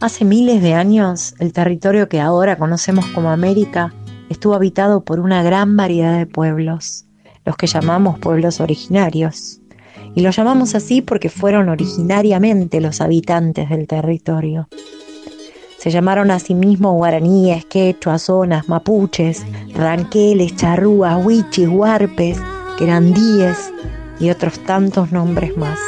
Hace miles de años, el territorio que ahora conocemos como América estuvo habitado por una gran variedad de pueblos, los que llamamos pueblos originarios. Y los llamamos así porque fueron originariamente los habitantes del territorio. Se llamaron a sí mismos guaraníes, quechuas, zonas, mapuches, ranqueles, charrúas, huichis, huarpes, querandíes y otros tantos nombres más.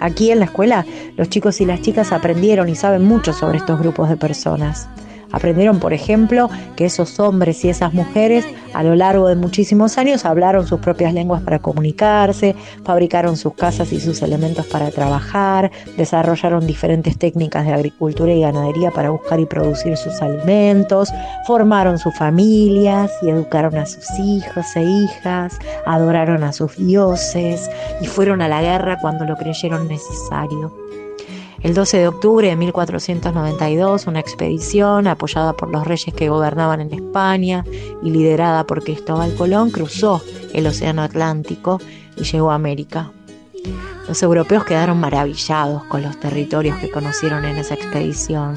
Aquí en la escuela los chicos y las chicas aprendieron y saben mucho sobre estos grupos de personas. Aprendieron, por ejemplo, que esos hombres y esas mujeres a lo largo de muchísimos años hablaron sus propias lenguas para comunicarse, fabricaron sus casas y sus elementos para trabajar, desarrollaron diferentes técnicas de agricultura y ganadería para buscar y producir sus alimentos, formaron sus familias y educaron a sus hijos e hijas, adoraron a sus dioses y fueron a la guerra cuando lo creyeron necesario. El 12 de octubre de 1492, una expedición apoyada por los reyes que gobernaban en España y liderada por Cristóbal Colón cruzó el Océano Atlántico y llegó a América. Los europeos quedaron maravillados con los territorios que conocieron en esa expedición.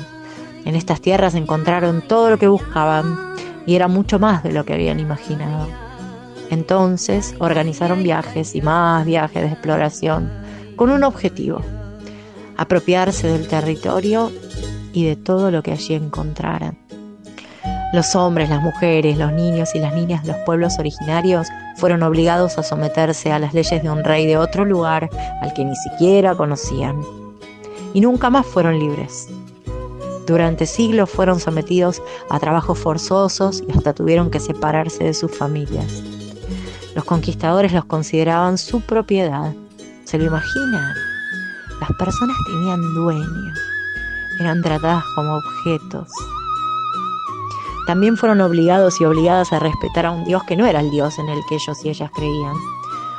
En estas tierras encontraron todo lo que buscaban y era mucho más de lo que habían imaginado. Entonces organizaron viajes y más viajes de exploración con un objetivo, apropiarse del territorio y de todo lo que allí encontraran. Los hombres, las mujeres, los niños y las niñas de los pueblos originarios fueron obligados a someterse a las leyes de un rey de otro lugar al que ni siquiera conocían. Y nunca más fueron libres. Durante siglos fueron sometidos a trabajos forzosos y hasta tuvieron que separarse de sus familias. Los conquistadores los consideraban su propiedad. ¿Se lo imaginan? Las personas tenían dueños, eran tratadas como objetos. También fueron obligados y obligadas a respetar a un Dios que no era el Dios en el que ellos y ellas creían,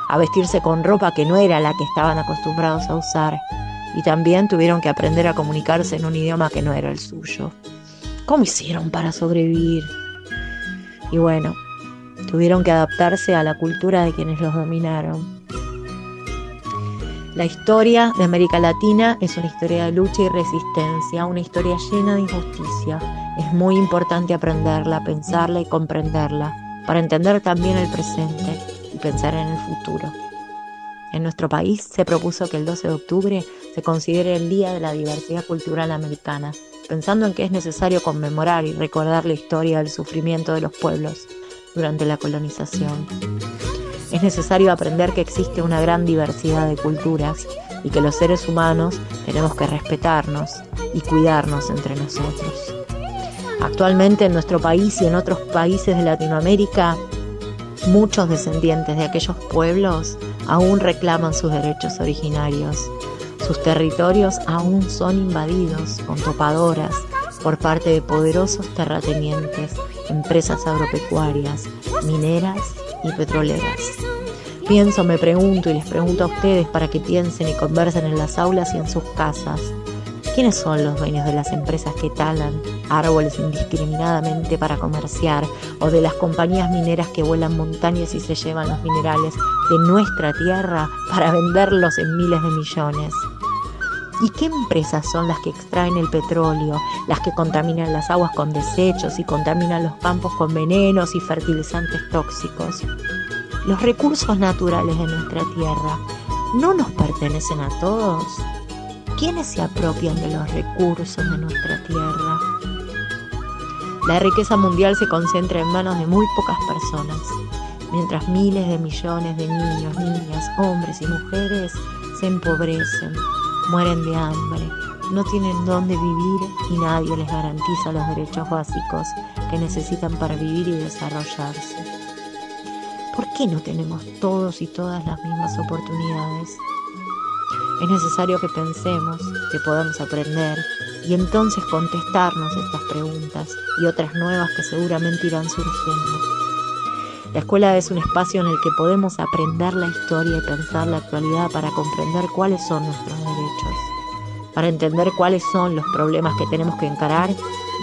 a vestirse con ropa que no era la que estaban acostumbrados a usar, y también tuvieron que aprender a comunicarse en un idioma que no era el suyo. ¿Cómo hicieron para sobrevivir? Y bueno, tuvieron que adaptarse a la cultura de quienes los dominaron. La historia de América Latina es una historia de lucha y resistencia, una historia llena de injusticia. Es muy importante aprenderla, pensarla y comprenderla, para entender también el presente y pensar en el futuro. En nuestro país se propuso que el 12 de octubre se considere el Día de la Diversidad Cultural Americana, pensando en que es necesario conmemorar y recordar la historia del sufrimiento de los pueblos durante la colonización. Es necesario aprender que existe una gran diversidad de culturas y que los seres humanos tenemos que respetarnos y cuidarnos entre nosotros. Actualmente en nuestro país y en otros países de Latinoamérica, muchos descendientes de aquellos pueblos aún reclaman sus derechos originarios. Sus territorios aún son invadidos con topadoras por parte de poderosos terratenientes, empresas agropecuarias, mineras y petroleras. Pienso, me pregunto y les pregunto a ustedes para que piensen y conversen en las aulas y en sus casas. ¿Quiénes son los dueños de las empresas que talan árboles indiscriminadamente para comerciar o de las compañías mineras que vuelan montañas y se llevan los minerales de nuestra tierra para venderlos en miles de millones? ¿Y qué empresas son las que extraen el petróleo, las que contaminan las aguas con desechos y contaminan los campos con venenos y fertilizantes tóxicos? Los recursos naturales de nuestra tierra no nos pertenecen a todos. ¿Quiénes se apropian de los recursos de nuestra tierra? La riqueza mundial se concentra en manos de muy pocas personas, mientras miles de millones de niños, niñas, hombres y mujeres se empobrecen, mueren de hambre, no tienen dónde vivir y nadie les garantiza los derechos básicos que necesitan para vivir y desarrollarse. ¿Por qué no tenemos todos y todas las mismas oportunidades? Es necesario que pensemos, que podamos aprender y entonces contestarnos estas preguntas y otras nuevas que seguramente irán surgiendo. La escuela es un espacio en el que podemos aprender la historia y pensar la actualidad para comprender cuáles son nuestros derechos, para entender cuáles son los problemas que tenemos que encarar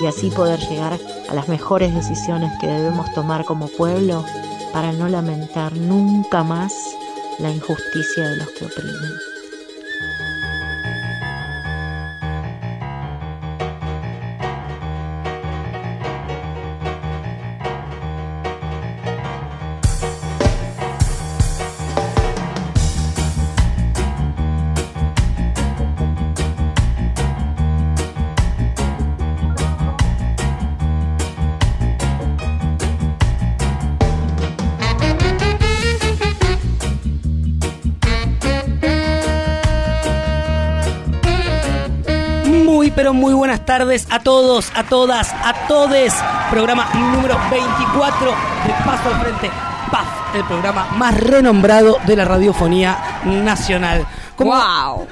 y así poder llegar a las mejores decisiones que debemos tomar como pueblo para no lamentar nunca más la injusticia de los que oprimen. Tardes a todos, a todas, a todes. Programa número 24 de Paso al Frente. PAF, el programa más renombrado de la radiofonía nacional. ¡Wow!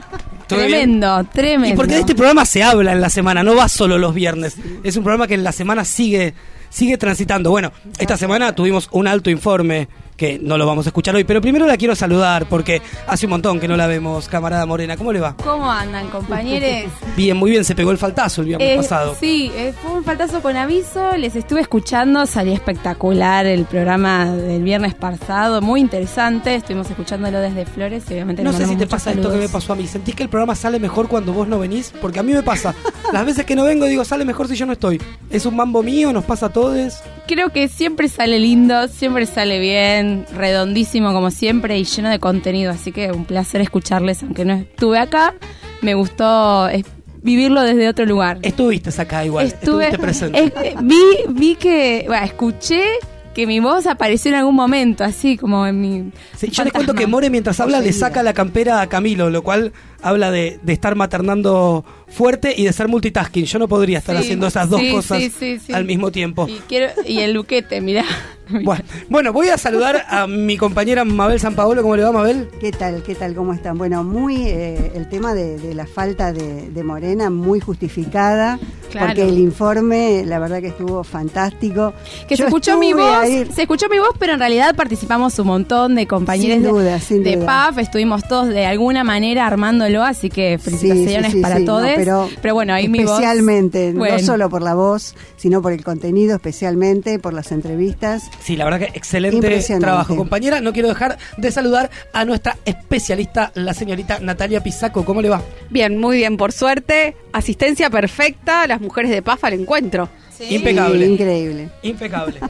Tremendo, tremendo. Y porque de este programa se habla en la semana, no va solo los viernes. Es un programa que en la semana sigue, sigue transitando. Bueno, esta semana tuvimos un alto informe que no lo vamos a escuchar hoy. Pero primero la quiero saludar porque hace un montón que no la vemos, camarada Morena. ¿Cómo le va? ¿Cómo andan, compañeros? Bien, muy bien. Se pegó el faltazo el viernes pasado. Sí, eh, fue un faltazo con aviso. Les estuve escuchando. Salió espectacular el programa del viernes pasado. Muy interesante. Estuvimos escuchándolo desde Flores y obviamente No sé si te pasa esto que me pasó a mí. ¿Sentís que el programa sale mejor cuando vos no venís? Porque a mí me pasa. Las veces que no vengo digo, sale mejor si yo no estoy. ¿Es un mambo mío? ¿Nos pasa a todos? Creo que siempre sale lindo, siempre sale bien redondísimo como siempre y lleno de contenido, así que un placer escucharles, aunque no estuve acá, me gustó vivirlo desde otro lugar. Estuviste acá igual, estuviste presente. vi, vi que, bueno, escuché que mi voz apareció en algún momento, así como en mi. yo les cuento que More mientras habla le saca la campera a Camilo, lo cual habla de, estar maternando fuerte y de ser multitasking. Yo no podría estar haciendo esas dos cosas al mismo tiempo. Y, quiero, y el luquete, mirá. Bueno, voy a saludar a mi compañera Mabel San Paolo. ¿Cómo le va, Mabel? ¿Qué tal? ¿Qué tal? ¿Cómo están? Bueno, muy eh, el tema de, la falta de, Morena, muy justificada, porque el informe, la verdad que estuvo fantástico. Que se escuchó mi voz, se escuchó mi voz, pero en realidad participamos un montón de compañeros de, de PAF, estuvimos todos de alguna manera armándolo, así que felicitaciones para todos. pero, pero, bueno, ahí mi voz. Especialmente, no solo por la voz, sino por el contenido, especialmente por las entrevistas. Sí, la verdad que excelente trabajo, compañera. No quiero dejar de saludar a nuestra especialista, la señorita Natalia Pisaco. ¿Cómo le va? Bien, muy bien, por suerte. Asistencia perfecta, las mujeres de Paz al encuentro. Impecable. increíble. Impecable.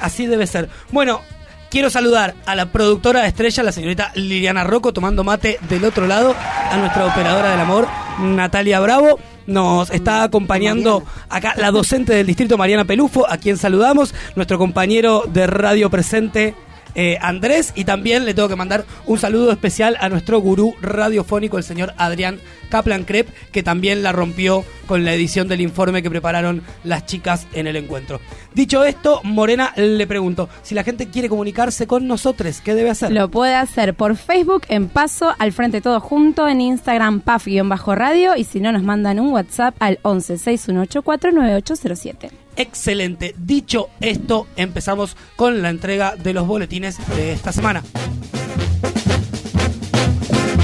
Así debe ser. Bueno, Quiero saludar a la productora estrella, la señorita Liliana Rocco, tomando mate del otro lado, a nuestra operadora del amor, Natalia Bravo. Nos está acompañando acá la docente del distrito, Mariana Pelufo, a quien saludamos, nuestro compañero de radio presente, eh, Andrés, y también le tengo que mandar un saludo especial a nuestro gurú radiofónico, el señor Adrián Kaplan Krep, que también la rompió con la edición del informe que prepararon las chicas en el encuentro. Dicho esto, Morena le pregunto, si la gente quiere comunicarse con nosotros, ¿qué debe hacer? Lo puede hacer por Facebook en Paso al Frente Todo Junto, en Instagram PAF-radio y si no nos mandan un WhatsApp al 11 6184 9807. Excelente. Dicho esto, empezamos con la entrega de los boletines de esta semana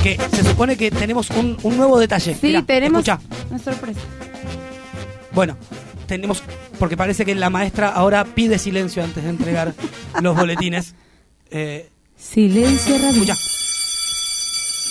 que se supone que tenemos un, nuevo detalle. Sí, tenemos una sorpresa. Bueno, tenemos, porque parece que la maestra ahora pide silencio antes de entregar los boletines. Eh, silencio radio.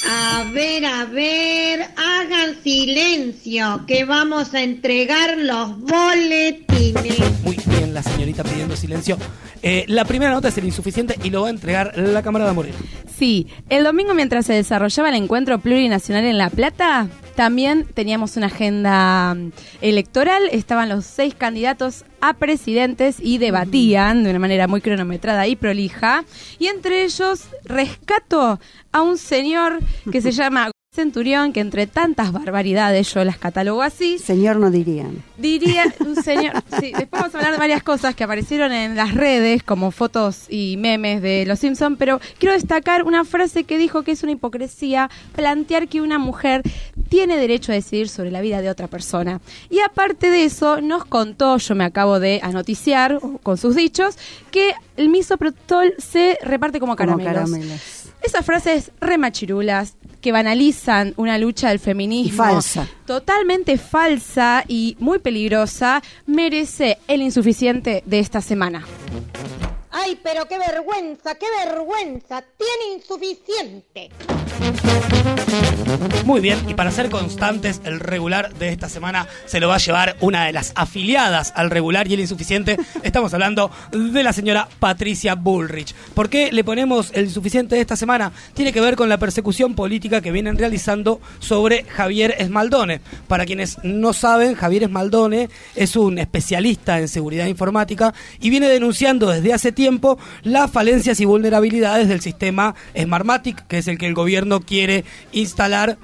A ver, a ver, hagan silencio, que vamos a entregar los boletines. Muy bien, la señorita pidiendo silencio. Eh, la primera nota es el insuficiente y lo va a entregar la Cámara de Moreno. Sí, el domingo mientras se desarrollaba el encuentro plurinacional en La Plata, también teníamos una agenda mm, electoral, estaban los seis candidatos a presidentes y debatían de una manera muy cronometrada y prolija. Y entre ellos rescato a un señor que se llama Centurión, que entre tantas barbaridades yo las catalogo así. Señor no dirían. Diría un señor. Sí, después vamos a hablar de varias cosas que aparecieron en las redes, como fotos y memes de Los Simpson, pero quiero destacar una frase que dijo que es una hipocresía plantear que una mujer tiene derecho a decidir sobre la vida de otra persona. Y aparte de eso, nos contó, yo me acabo de anoticiar con sus dichos, que el misoprostol se reparte como caramelos. Como caramelos. Esas frases remachirulas que banalizan una lucha del feminismo falsa. totalmente falsa y muy peligrosa merece el insuficiente de esta semana. ¡Ay, pero qué vergüenza, qué vergüenza! Tiene insuficiente. Muy bien, y para ser constantes, el regular de esta semana se lo va a llevar una de las afiliadas al regular y el insuficiente. Estamos hablando de la señora Patricia Bullrich. ¿Por qué le ponemos el insuficiente de esta semana? Tiene que ver con la persecución política que vienen realizando sobre Javier Esmaldone. Para quienes no saben, Javier Esmaldone es un especialista en seguridad informática y viene denunciando desde hace tiempo las falencias y vulnerabilidades del sistema Smartmatic, que es el que el gobierno quiere instalar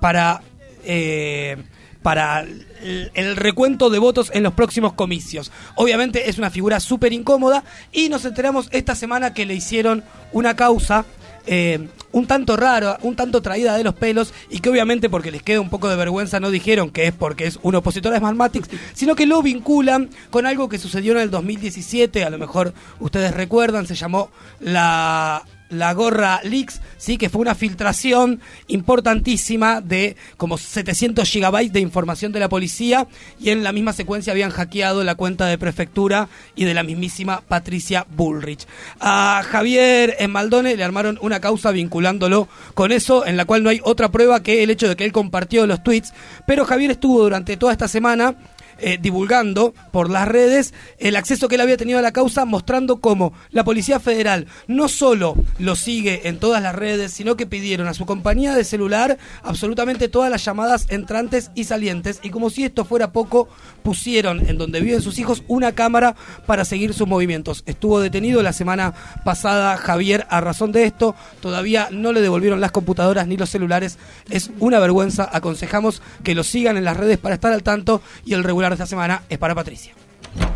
para, eh, para el, recuento de votos en los próximos comicios. Obviamente es una figura súper incómoda y nos enteramos esta semana que le hicieron una causa eh, un tanto rara, un tanto traída de los pelos y que obviamente porque les queda un poco de vergüenza no dijeron que es porque es un opositor a Smartmatics, sino que lo vinculan con algo que sucedió en el 2017, a lo mejor ustedes recuerdan, se llamó la la gorra Leaks, sí, que fue una filtración importantísima de como 700 gigabytes de información de la policía y en la misma secuencia habían hackeado la cuenta de prefectura y de la mismísima Patricia Bullrich. A Javier Maldone le armaron una causa vinculándolo con eso, en la cual no hay otra prueba que el hecho de que él compartió los tweets, pero Javier estuvo durante toda esta semana eh, divulgando por las redes el acceso que él había tenido a la causa, mostrando cómo la Policía Federal no solo lo sigue en todas las redes, sino que pidieron a su compañía de celular absolutamente todas las llamadas entrantes y salientes, y como si esto fuera poco, pusieron en donde viven sus hijos una cámara para seguir sus movimientos. Estuvo detenido la semana pasada Javier. A razón de esto, todavía no le devolvieron las computadoras ni los celulares, es una vergüenza, aconsejamos que lo sigan en las redes para estar al tanto y el regular de esta semana es para Patricia.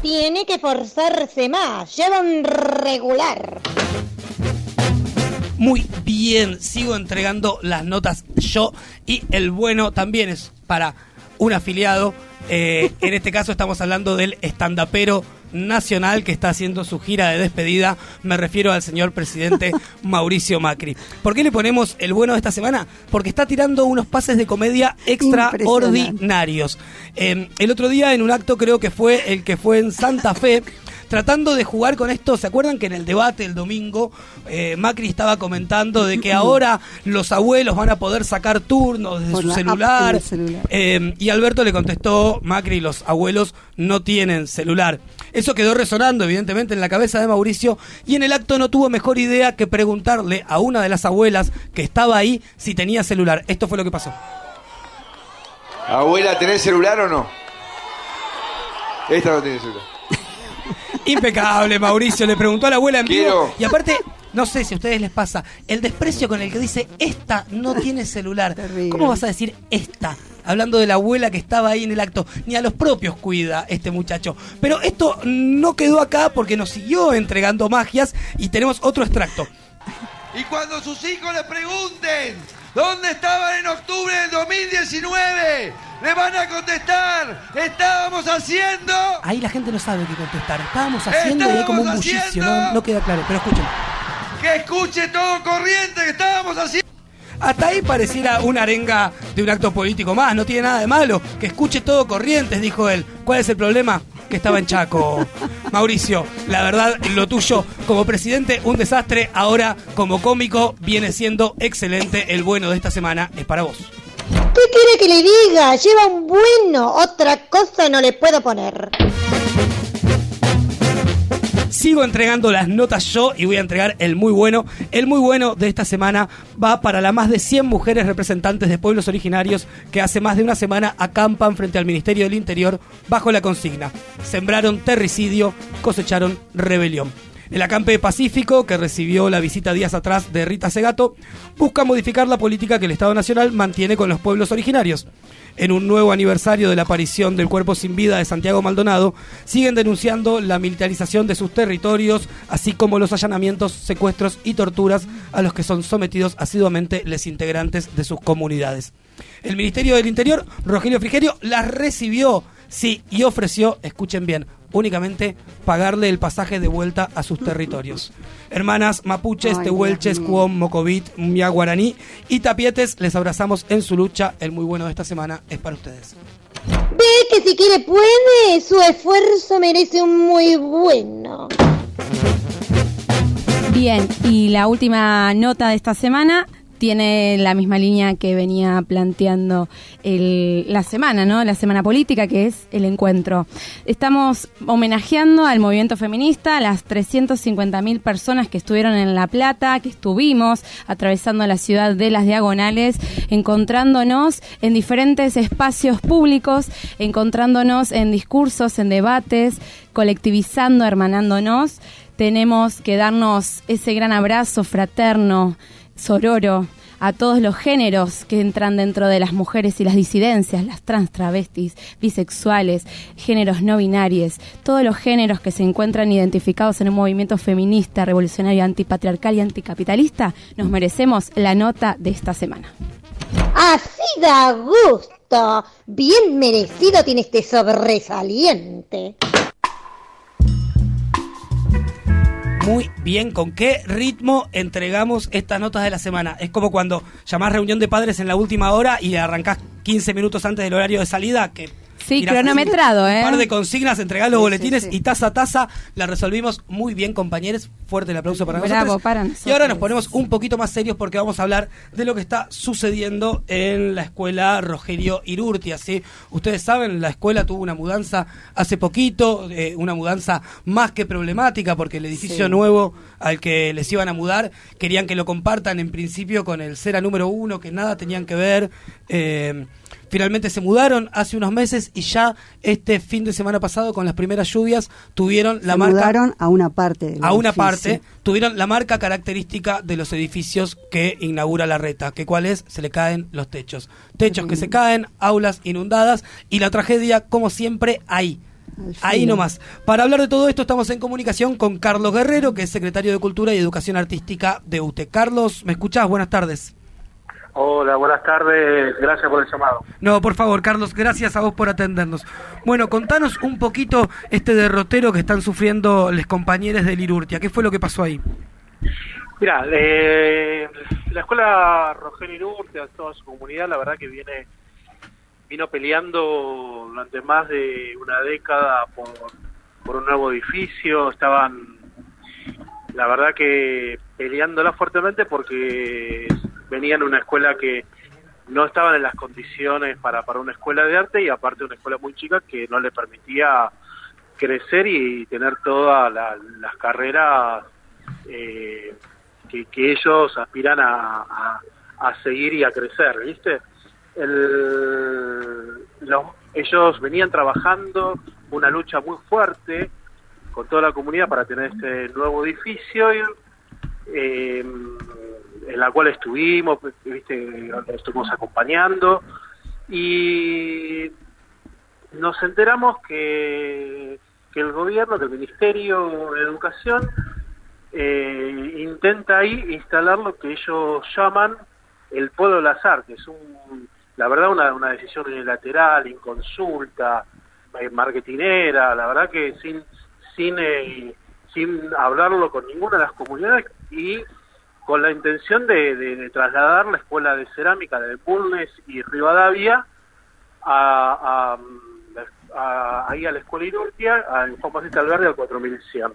Tiene que forzarse más, lleva un regular. Muy bien, sigo entregando las notas yo y el bueno también es para un afiliado. Eh, en este caso estamos hablando del estandapero nacional que está haciendo su gira de despedida. Me refiero al señor presidente Mauricio Macri. ¿Por qué le ponemos el bueno de esta semana? Porque está tirando unos pases de comedia extraordinarios. Eh, el otro día en un acto creo que fue el que fue en Santa Fe tratando de jugar con esto. ¿Se acuerdan que en el debate el domingo eh, Macri estaba comentando de que ahora los abuelos van a poder sacar turnos desde su celular? Eh, y Alberto le contestó, Macri, los abuelos no tienen celular. Eso quedó resonando, evidentemente, en la cabeza de Mauricio y en el acto no tuvo mejor idea que preguntarle a una de las abuelas que estaba ahí si tenía celular. Esto fue lo que pasó. Abuela, ¿tenés celular o no? Esta no tiene celular. Impecable, Mauricio. Le preguntó a la abuela en vivo. Y aparte, no sé si a ustedes les pasa, el desprecio con el que dice esta no tiene celular. ¿Cómo vas a decir esta? Hablando de la abuela que estaba ahí en el acto. Ni a los propios cuida este muchacho. Pero esto no quedó acá porque nos siguió entregando magias y tenemos otro extracto. Y cuando sus hijos le pregunten dónde estaban en octubre del 2019, le van a contestar, estábamos haciendo... Ahí la gente no sabe qué contestar. Estábamos haciendo y hay como un bullicio, no, no queda claro, pero escuchen. Que escuche todo corriente que estábamos haciendo... Hasta ahí pareciera una arenga de un acto político más, no tiene nada de malo. Que escuche todo corrientes, dijo él. ¿Cuál es el problema? Que estaba en Chaco. Mauricio, la verdad, lo tuyo como presidente, un desastre. Ahora, como cómico, viene siendo excelente. El bueno de esta semana es para vos. ¿Qué quiere que le diga? Lleva un bueno. Otra cosa no le puedo poner. Sigo entregando las notas yo y voy a entregar el muy bueno. El muy bueno de esta semana va para las más de 100 mujeres representantes de pueblos originarios que hace más de una semana acampan frente al Ministerio del Interior bajo la consigna. Sembraron terricidio, cosecharon rebelión. El acampe pacífico, que recibió la visita días atrás de Rita Segato, busca modificar la política que el Estado Nacional mantiene con los pueblos originarios. En un nuevo aniversario de la aparición del cuerpo sin vida de Santiago Maldonado, siguen denunciando la militarización de sus territorios, así como los allanamientos, secuestros y torturas a los que son sometidos asiduamente los integrantes de sus comunidades. El Ministerio del Interior, Rogelio Frigerio, las recibió, sí, y ofreció, escuchen bien, únicamente pagarle el pasaje de vuelta a sus territorios. Hermanas mapuches, Ay, tehuelches, cuom, mocovit, mia guaraní y tapietes, les abrazamos en su lucha. El muy bueno de esta semana es para ustedes. Ve que si quiere puede, su esfuerzo merece un muy bueno. Bien, y la última nota de esta semana tiene la misma línea que venía planteando el- la semana, ¿no? La semana política, que es el encuentro. Estamos homenajeando al movimiento feminista, a las 350.000 personas que estuvieron en La Plata, que estuvimos atravesando la ciudad de las diagonales, encontrándonos en diferentes espacios públicos, encontrándonos en discursos, en debates, colectivizando, hermanándonos tenemos que darnos ese gran abrazo fraterno, sororo, a todos los géneros que entran dentro de las mujeres y las disidencias, las trans, travestis, bisexuales, géneros no binarios, todos los géneros que se encuentran identificados en un movimiento feminista, revolucionario, antipatriarcal y anticapitalista, nos merecemos la nota de esta semana. Así da gusto. Bien merecido tiene este sobresaliente. Muy bien con qué ritmo entregamos estas notas de la semana. Es como cuando llamás reunión de padres en la última hora y arrancás 15 minutos antes del horario de salida, que Sí, cronometrado, ¿eh? Un par de consignas, entregar los boletines y taza a taza la resolvimos muy bien, compañeros. Fuerte el aplauso para Bravo, nosotros. Y ahora nos ponemos un poquito más serios porque vamos a hablar de lo que está sucediendo en la escuela Rogerio Irurtia, ¿sí? Ustedes saben, la escuela tuvo una mudanza hace poquito, eh, una mudanza más que problemática porque el edificio nuevo al que les iban a mudar querían que lo compartan en principio con el Cera número uno, que nada tenían que ver. Eh, Finalmente se mudaron hace unos meses y ya este fin de semana pasado con las primeras lluvias tuvieron la marca mudaron a una parte a una parte tuvieron la marca característica de los edificios que inaugura la reta, que cuál es se le caen los techos, techos que se caen, aulas inundadas y la tragedia como siempre ahí. Ahí nomás. Para hablar de todo esto estamos en comunicación con Carlos Guerrero, que es secretario de Cultura y Educación Artística de UTE. Carlos, ¿me escuchás? Buenas tardes. Hola, buenas tardes, gracias por el llamado. No, por favor, Carlos, gracias a vos por atendernos. Bueno, contanos un poquito este derrotero que están sufriendo los compañeros de Lirurtia. ¿Qué fue lo que pasó ahí? Mira, eh, la escuela Rogelio Lirurtia, toda su comunidad, la verdad que viene vino peleando durante más de una década por, por un nuevo edificio, estaban, la verdad que peleándola fuertemente porque venían de una escuela que no estaban en las condiciones para, para una escuela de arte y aparte una escuela muy chica que no le permitía crecer y tener todas las carreras eh, que, ellos aspiran a, a, seguir y a crecer, ¿viste? El, ellos venían trabajando una lucha muy fuerte con toda la comunidad para tener este nuevo edificio y eh, en la cual estuvimos, viste, estuvimos acompañando y nos enteramos que, que el gobierno, que el Ministerio de Educación eh, intenta ahí instalar lo que ellos llaman el Polo de las Artes, un, la verdad una, una decisión unilateral, inconsulta, eh, marketinera, la verdad que sin, sin, eh, sin hablarlo con ninguna de las comunidades y con la intención de, trasladar la escuela de cerámica de Bulnes y Rivadavia a, ahí a la escuela Inurtia, a Juan Bautista Alberdi al 4100.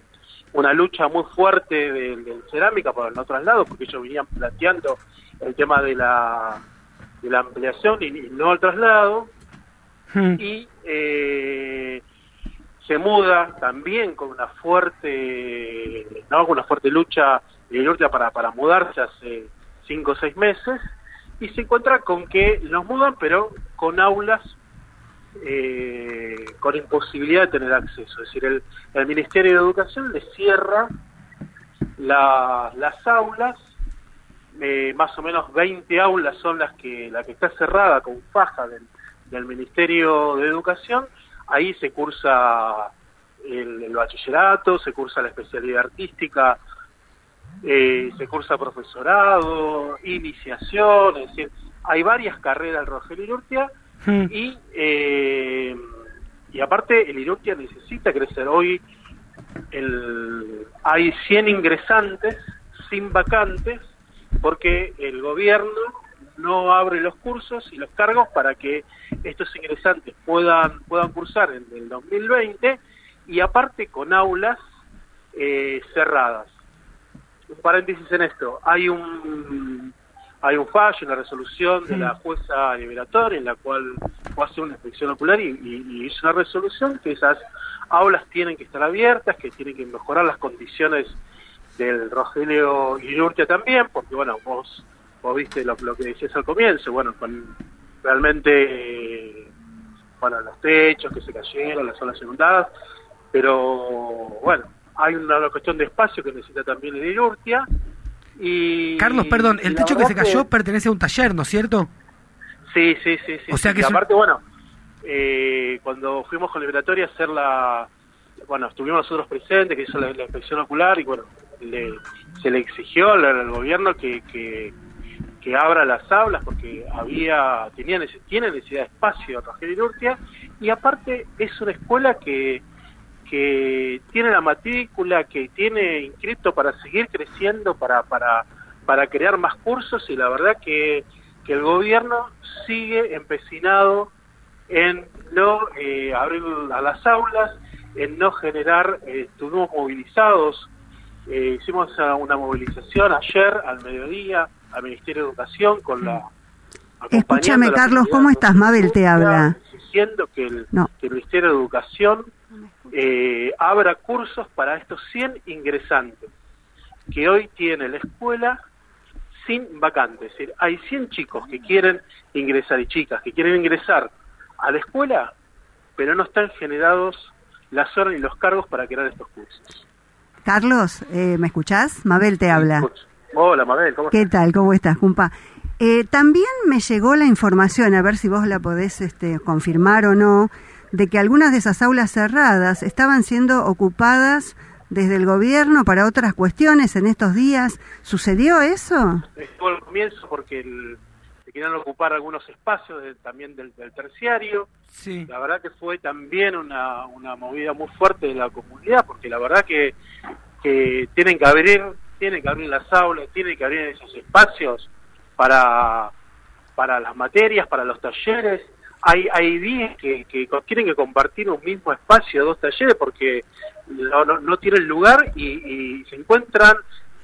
Una lucha muy fuerte de, cerámica por el no traslado, porque ellos venían planteando el tema de la, de la ampliación y, no el traslado. Hmm. Y eh, se muda también con una fuerte, no, con una fuerte lucha de para, para mudarse hace cinco o seis meses y se encuentra con que nos mudan pero con aulas eh, con imposibilidad de tener acceso. Es decir, el, el Ministerio de Educación le cierra las aulas, eh, más o menos 20 aulas son las que, la que está cerrada con faja del, del Ministerio de Educación, ahí se cursa el, bachillerato, se cursa la especialidad artística, eh, se cursa profesorado, iniciación, es decir, hay varias carreras Rogelio Irurtia hmm. y, eh, y aparte el Irurtia necesita crecer. Hoy el, hay 100 ingresantes sin vacantes porque el gobierno no abre los cursos y los cargos para que estos ingresantes puedan puedan cursar en el 2020 y aparte con aulas eh, cerradas un paréntesis en esto. Hay un hay un fallo, una resolución de la jueza liberatoria en la cual fue hacer una inspección ocular y, y, hizo una resolución que esas aulas tienen que estar abiertas, que tienen que mejorar las condiciones del Rogelio Urtia también, porque bueno, vos, vos viste lo, que decías al comienzo, bueno, con realmente, bueno, los techos que se cayeron, las zonas inundadas, pero bueno, hay una, cuestión de espacio que necesita también el Irurtia Y, Carlos, perdón, el techo que se cayó pertenece a un taller, ¿no es cierto? Sí, sí, sí. sí O sea sí. que Y un- aparte, bueno, eh, cuando fuimos con Liberatoria a hacer la... Bueno, estuvimos nosotros presentes, que hizo la, la inspección ocular y bueno, le- se le exigió al, al gobierno que, que, que abra las aulas porque había tenía nece- tiene necesidad de espacio Rogelio Urtia y aparte es una escuela que que tiene la matrícula, que tiene inscrito para seguir creciendo, para, para, para crear más cursos y la verdad que, que el gobierno sigue empecinado en no eh, abrir a las aulas, en no generar, eh, estuvimos movilizados, eh, hicimos una movilización ayer al mediodía al Ministerio de Educación con la... Escúchame, Carlos, ¿cómo estás? Mabel te habla. Diciendo que el, No. que el Ministerio de Educación eh, abra cursos para estos 100 ingresantes que hoy tiene la escuela sin vacantes. Es decir, hay 100 chicos que quieren ingresar y chicas que quieren ingresar a la escuela, pero no están generados las horas ni los cargos para crear estos cursos. Carlos, eh, ¿me escuchás? Mabel te habla. Hola, Mabel, ¿cómo ¿Qué estás? tal? ¿Cómo estás, Jumpa? Eh, también me llegó la información, a ver si vos la podés este, confirmar o no, de que algunas de esas aulas cerradas estaban siendo ocupadas desde el gobierno para otras cuestiones en estos días. ¿Sucedió eso? Estuvo al comienzo porque el, se querían ocupar algunos espacios de- también del, del terciario. Sí. La verdad que fue también una, una movida muy fuerte de la comunidad, porque la verdad que, que tienen que abrir, tienen que abrir las aulas, tienen que abrir esos espacios para, para las materias, para los talleres. Hay, hay días que, que tienen que compartir un mismo espacio, dos talleres, porque no, no, no tienen lugar y, y se encuentran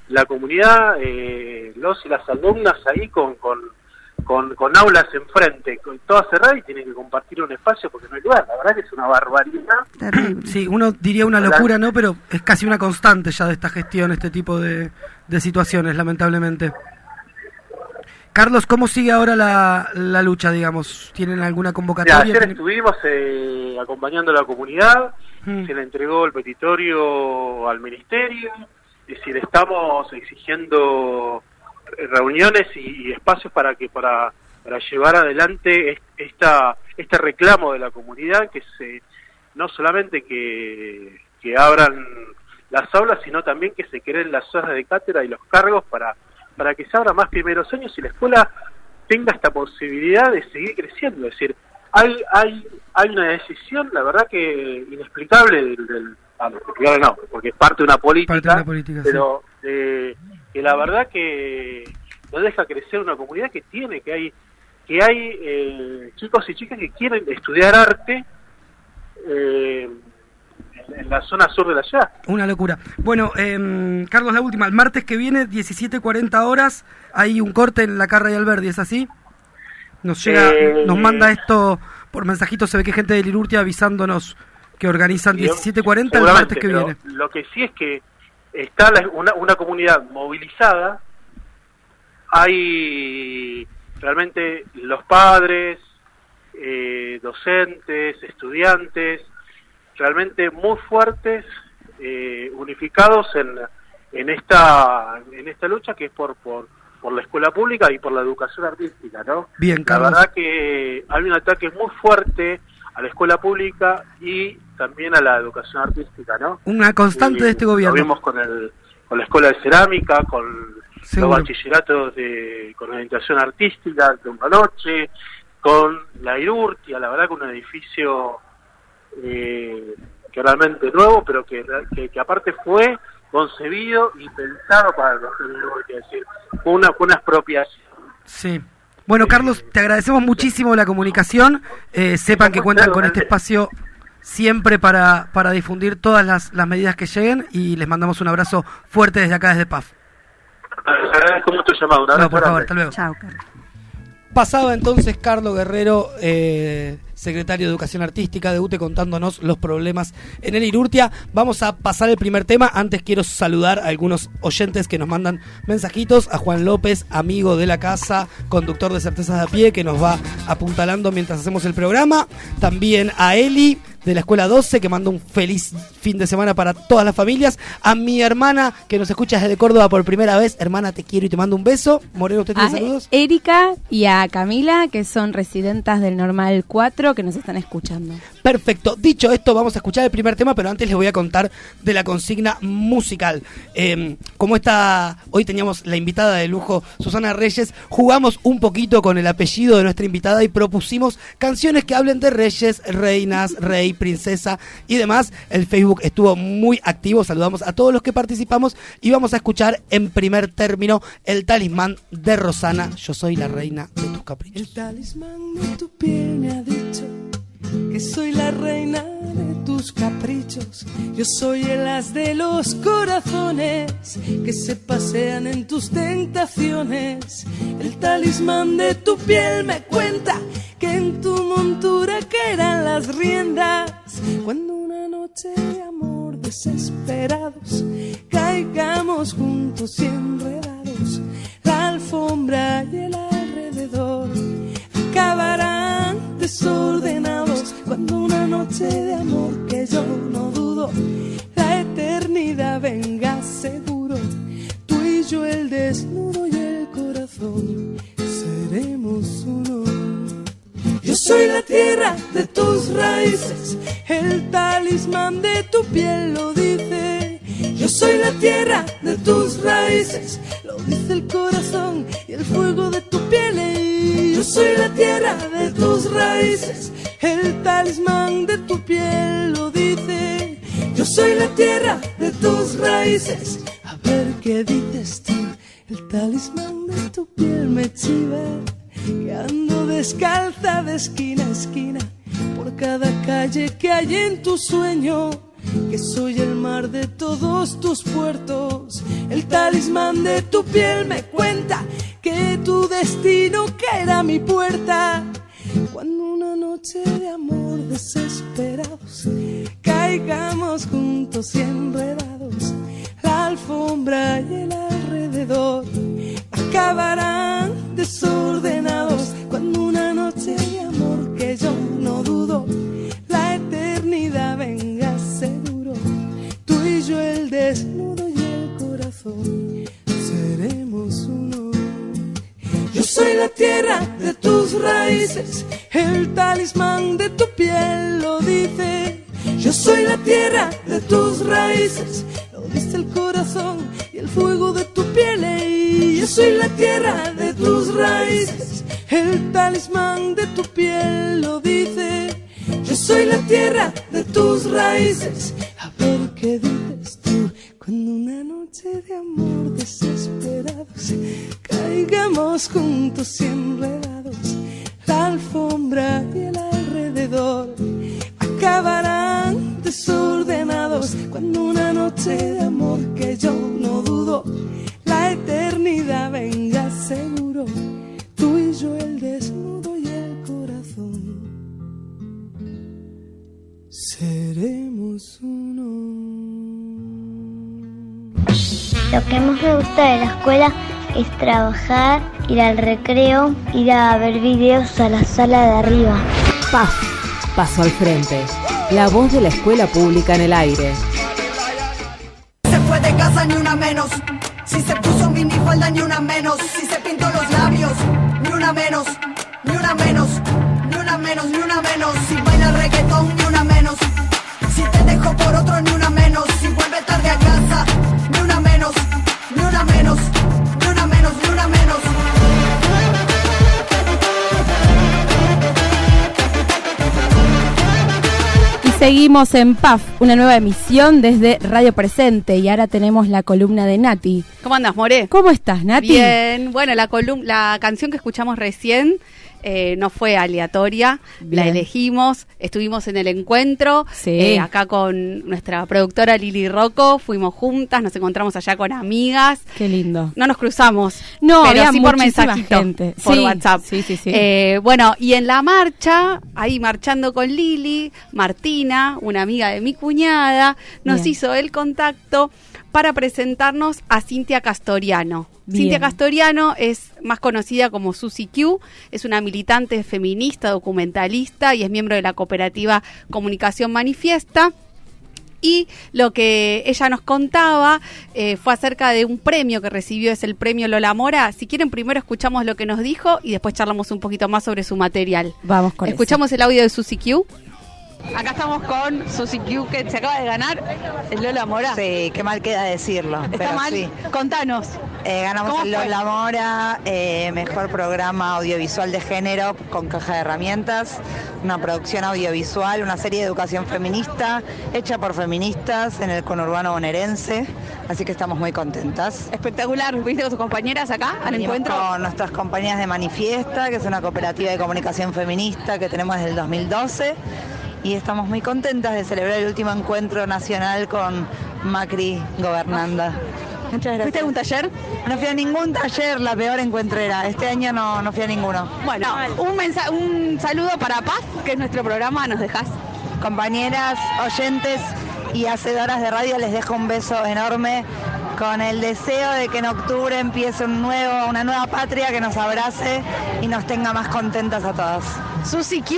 la comunidad, eh, los y las alumnas ahí con, con, con, con aulas enfrente, con todas cerradas y tienen que compartir un espacio porque no hay lugar. La verdad que es una barbaridad. Terrible. Sí, uno diría una locura, ¿no? Pero es casi una constante ya de esta gestión, este tipo de, de situaciones, lamentablemente. Carlos, ¿cómo sigue ahora la, la lucha, digamos? ¿Tienen alguna convocatoria? ayer ¿Tienen- estuvimos eh, acompañando a la comunidad, Mm. se le entregó el petitorio al ministerio, es decir, estamos exigiendo reuniones y, y espacios para que para, para llevar adelante es- esta este reclamo de la comunidad que se no solamente que, que abran las aulas sino también que se creen las horas de cátedra y los cargos para para que se abran más primeros años y la escuela tenga esta posibilidad de seguir creciendo es decir hay hay hay una decisión la verdad que inexplicable del, del ah, no, inexplicable no porque es parte de una política, Parte de una política, sí. pero eh, que la verdad que no deja crecer una comunidad que tiene que hay que hay eh, chicos y chicas que quieren estudiar arte eh, en, la zona sur de la ciudad Una locura. Bueno, em, Carlos, la última. El martes que viene, 17.40 horas, hay un corte en la Carra y Alberdi, ¿es así? Nos llega, Eh, nos manda esto por mensajito, se ve que gente de Lirurtia avisándonos que organizan 17.40 el martes que viene. Lo que sí es que está la- una, una comunidad movilizada, hay realmente los padres, eh, docentes, estudiantes, realmente muy fuertes, eh, unificados en, en esta en esta lucha que es por, por por la escuela pública y por la educación artística, ¿no? Bien, La Carlos. verdad que hay un ataque muy fuerte a la escuela pública y también a la educación artística, ¿no? Una constante Y de este gobierno. Lo vimos con, el, con la escuela de cerámica, con Seguro. los bachilleratos de, con orientación artística de una noche, con la Irurtia, la verdad que un edificio eh, que realmente nuevo, pero que, que, que aparte fue concebido y pensado para los es decir, fue una, fue una expropiación. Sí. Bueno, Carlos, te agradecemos muchísimo la comunicación. Eh, sepan que cuentan con este espacio siempre para, para difundir todas las, las medidas que lleguen y les mandamos un abrazo fuerte desde acá, desde PAF. Les agradezco mucho el llamado. Un No, abrazo por favor, grande. hasta luego. Chao, Carlos. Pasaba entonces Carlos Guerrero, eh, secretario de Educación Artística de UTE, contándonos los problemas en el Irurtia. Vamos a pasar el primer tema. Antes quiero saludar a algunos oyentes que nos mandan mensajitos. A Juan López, amigo de la casa, conductor de Certezas de a pie, que nos va apuntalando mientras hacemos el programa. También a Eli, de la Escuela 12, que manda un feliz fin de semana para todas las familias. A mi hermana, que nos escucha desde Córdoba por primera vez. Hermana, te quiero y te mando un beso. Moreno, ¿usted tiene A saludos? Erika y a Camila, que son residentas del Normal 4, que nos están escuchando. Perfecto. Dicho esto, vamos a escuchar el primer tema, pero antes les voy a contar de la consigna musical. Eh, como esta, hoy teníamos la invitada de lujo, Susana Reyes, jugamos un poquito con el apellido de nuestra invitada y propusimos canciones que hablen de reyes, reinas, rey, princesa y demás. El Facebook estuvo muy activo. Saludamos a todos los que participamos y vamos a escuchar en primer término el talismán de Rosana. Yo soy la reina de tus caprichos. El talismán de tu piel me ha dicho que soy la reina de tus caprichos. Yo soy el as de los corazones que se pasean en tus tentaciones. El talismán de tu piel me cuenta que en tu montura caerán las riendas. Cuando una noche de amor desesperados caigamos juntos y enredados, la alfombra y el alrededor acabarán desordenados cuando una noche de amor que yo no dudo la eternidad venga seguro. Tú y yo el desnudo y el corazón seremos uno. Yo soy la tierra de tus raíces el talismán de tu piel lo dice. Yo soy la tierra de tus raíces lo dice el corazón y el fuego de tu piel. Y yo soy la tierra de tus raíces el talismán de tu piel lo dice. Yo soy la tierra de tus raíces. A ver qué dices tú. El talismán de tu piel me chiva. Que ando descalza de esquina a esquina. Por cada calle que hay en tu sueño. Que soy el mar de todos tus puertos. El talismán de tu piel me cuenta que tu destino caerá a mi puerta. Cuando noche de amor desesperados caigamos juntos y enredados, la alfombra y el alrededor acabarán desordenados. Cuando una noche de amor que yo no dudo, la eternidad venga seguro. Tú y yo el desnudo y el corazón seremos uno. Yo soy la tierra de tus raíces, el talismán de tu piel lo dice. Yo soy la tierra de tus raíces, lo dice el corazón y el fuego de tu piel. Y yo soy la tierra de tus raíces, el talismán de tu piel lo dice. Yo soy la tierra de tus raíces. A ver qué dices tú cuando una noche de amor desesperados caigamos juntos y enredados. La alfombra y el alrededor acabarán desordenados cuando una noche de amor que yo no dudo la eternidad venga seguro. Tú y yo el desnudo y el corazón seremos uno. Lo que más me gusta de la escuela es trabajar, ir al recreo, ir a ver videos a la sala de arriba. PAF, paso al frente. La voz de la escuela pública en el aire. Se fue de casa ni una menos. Si se puso minifalda ni una menos. Si se pintó los labios, ni una menos, seguimos en PAF, una nueva emisión desde Radio Presente. Y ahora tenemos la columna de Nati. ¿Cómo andas, More? ¿Cómo estás, Nati? Bien. Bueno, la la canción que escuchamos recién eh, no fue aleatoria, la elegimos, estuvimos en el encuentro, Sí. eh, acá con nuestra productora Lili Rocco, fuimos juntas, nos encontramos allá con amigas. Qué lindo. No nos cruzamos, No, pero había sí por mensajito, gente. por Sí, WhatsApp. sí, sí, sí. Eh, bueno, y en la marcha, ahí marchando con Lili, Martina, una amiga de mi cuñada, nos Bien. hizo el contacto para presentarnos a Cintia Castoriano. Bien. Cintia Castoriano es más conocida como Susi Q, es una militante feminista, documentalista y es miembro de la cooperativa Comunicación Manifiesta. Y lo que ella nos contaba eh, fue acerca de un premio que recibió, es el premio Lola Mora. Si quieren, primero escuchamos lo que nos dijo y después charlamos un poquito más sobre su material. Vamos con Escuchamos el audio de Susi Q. Acá estamos con Susi Q, que se acaba de ganar el Lola Mora. Sí, qué mal queda decirlo. ¿Está pero mal? sí. Contanos. Eh, ganamos ¿Cómo el? Lola Mora, eh, mejor programa audiovisual de género con caja de herramientas, una producción audiovisual, una serie de educación feminista hecha por feministas en el conurbano bonaerense, así que estamos muy contentas. Espectacular. ¿Viste con tus compañeras acá al Venimos encuentro? con nuestras compañías de Manifiesta, que es una cooperativa de comunicación feminista que tenemos desde el 2012 y estamos muy contentas de celebrar el último encuentro nacional con Macri gobernando. Muchas gracias. ¿Fuiste a algún taller? No fui a ningún taller, la peor encuentrera. Este año no, no fui a ninguno. Bueno, un, un saludo para Paz, que es nuestro programa, nos dejas. Compañeras, oyentes y hacedoras de radio, les dejo un beso enorme con el deseo de que en octubre empiece un nuevo, una nueva patria que nos abrace y nos tenga más contentas a todas. Susi Q,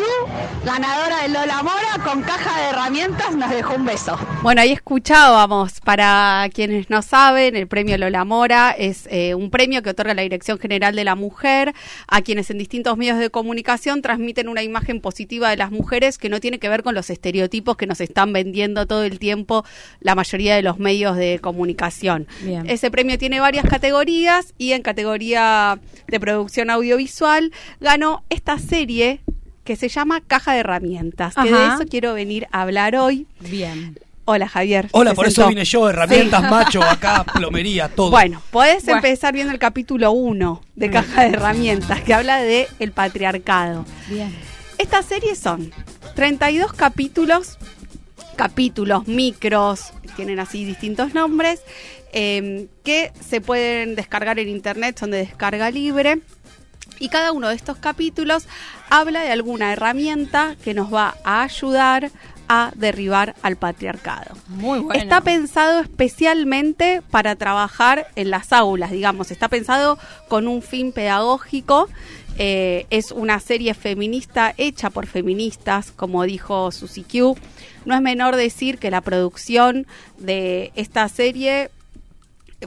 ganadora del Lola Mora, con caja de herramientas, nos dejó un beso. Bueno, ahí escuchábamos, para quienes no saben, el premio Lola Mora es eh, un premio que otorga la Dirección General de la Mujer a quienes en distintos medios de comunicación transmiten una imagen positiva de las mujeres que no tiene que ver con los estereotipos que nos están vendiendo todo el tiempo la mayoría de los medios de comunicación. Bien. Ese premio tiene varias categorías y en categoría de producción audiovisual ganó esta serie que se llama Caja de Herramientas, que de eso quiero venir a hablar hoy. Bien. Hola Javier. Hola, por sentó. eso vine yo, herramientas, Sí. macho, acá, plomería, todo. Bueno, podés Bueno. empezar viendo el capítulo 1 de Caja de Herramientas, que habla de el patriarcado. Bien. Estas series son 32 capítulos, capítulos micros, tienen así distintos nombres, eh, que se pueden descargar en internet, son de descarga libre. Y cada uno de estos capítulos habla de alguna herramienta que nos va a ayudar a derribar al patriarcado. Muy bueno. Está pensado especialmente para trabajar en las aulas, digamos, está pensado con un fin pedagógico. Eh, es una serie feminista hecha por feministas, como dijo Susi Q. No es menor decir que la producción de esta serie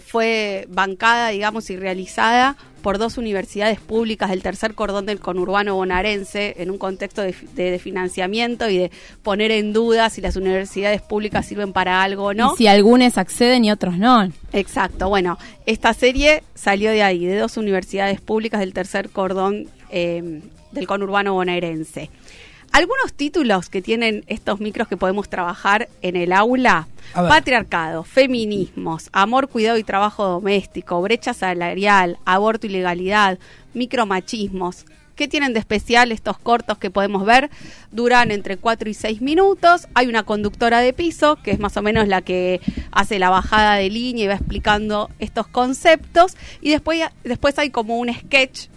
fue bancada, digamos, y realizada por dos universidades públicas del tercer cordón del conurbano bonaerense en un contexto de, de- de financiamiento y de poner en duda si las universidades públicas sirven para algo o no. Y si algunos acceden y otros no. Exacto, bueno, esta serie salió de ahí, de dos universidades públicas del tercer cordón eh, del conurbano bonaerense. Algunos títulos que tienen estos micros que podemos trabajar en el aula. Patriarcado, feminismos, amor, cuidado y trabajo doméstico, brecha salarial, aborto y legalidad, micromachismos. ¿Qué tienen de especial estos cortos que podemos ver? Duran entre 4 y 6 minutos. Hay una conductora de piso, que es más o menos la que hace la bajada de línea y va explicando estos conceptos. Y después, después hay como un sketch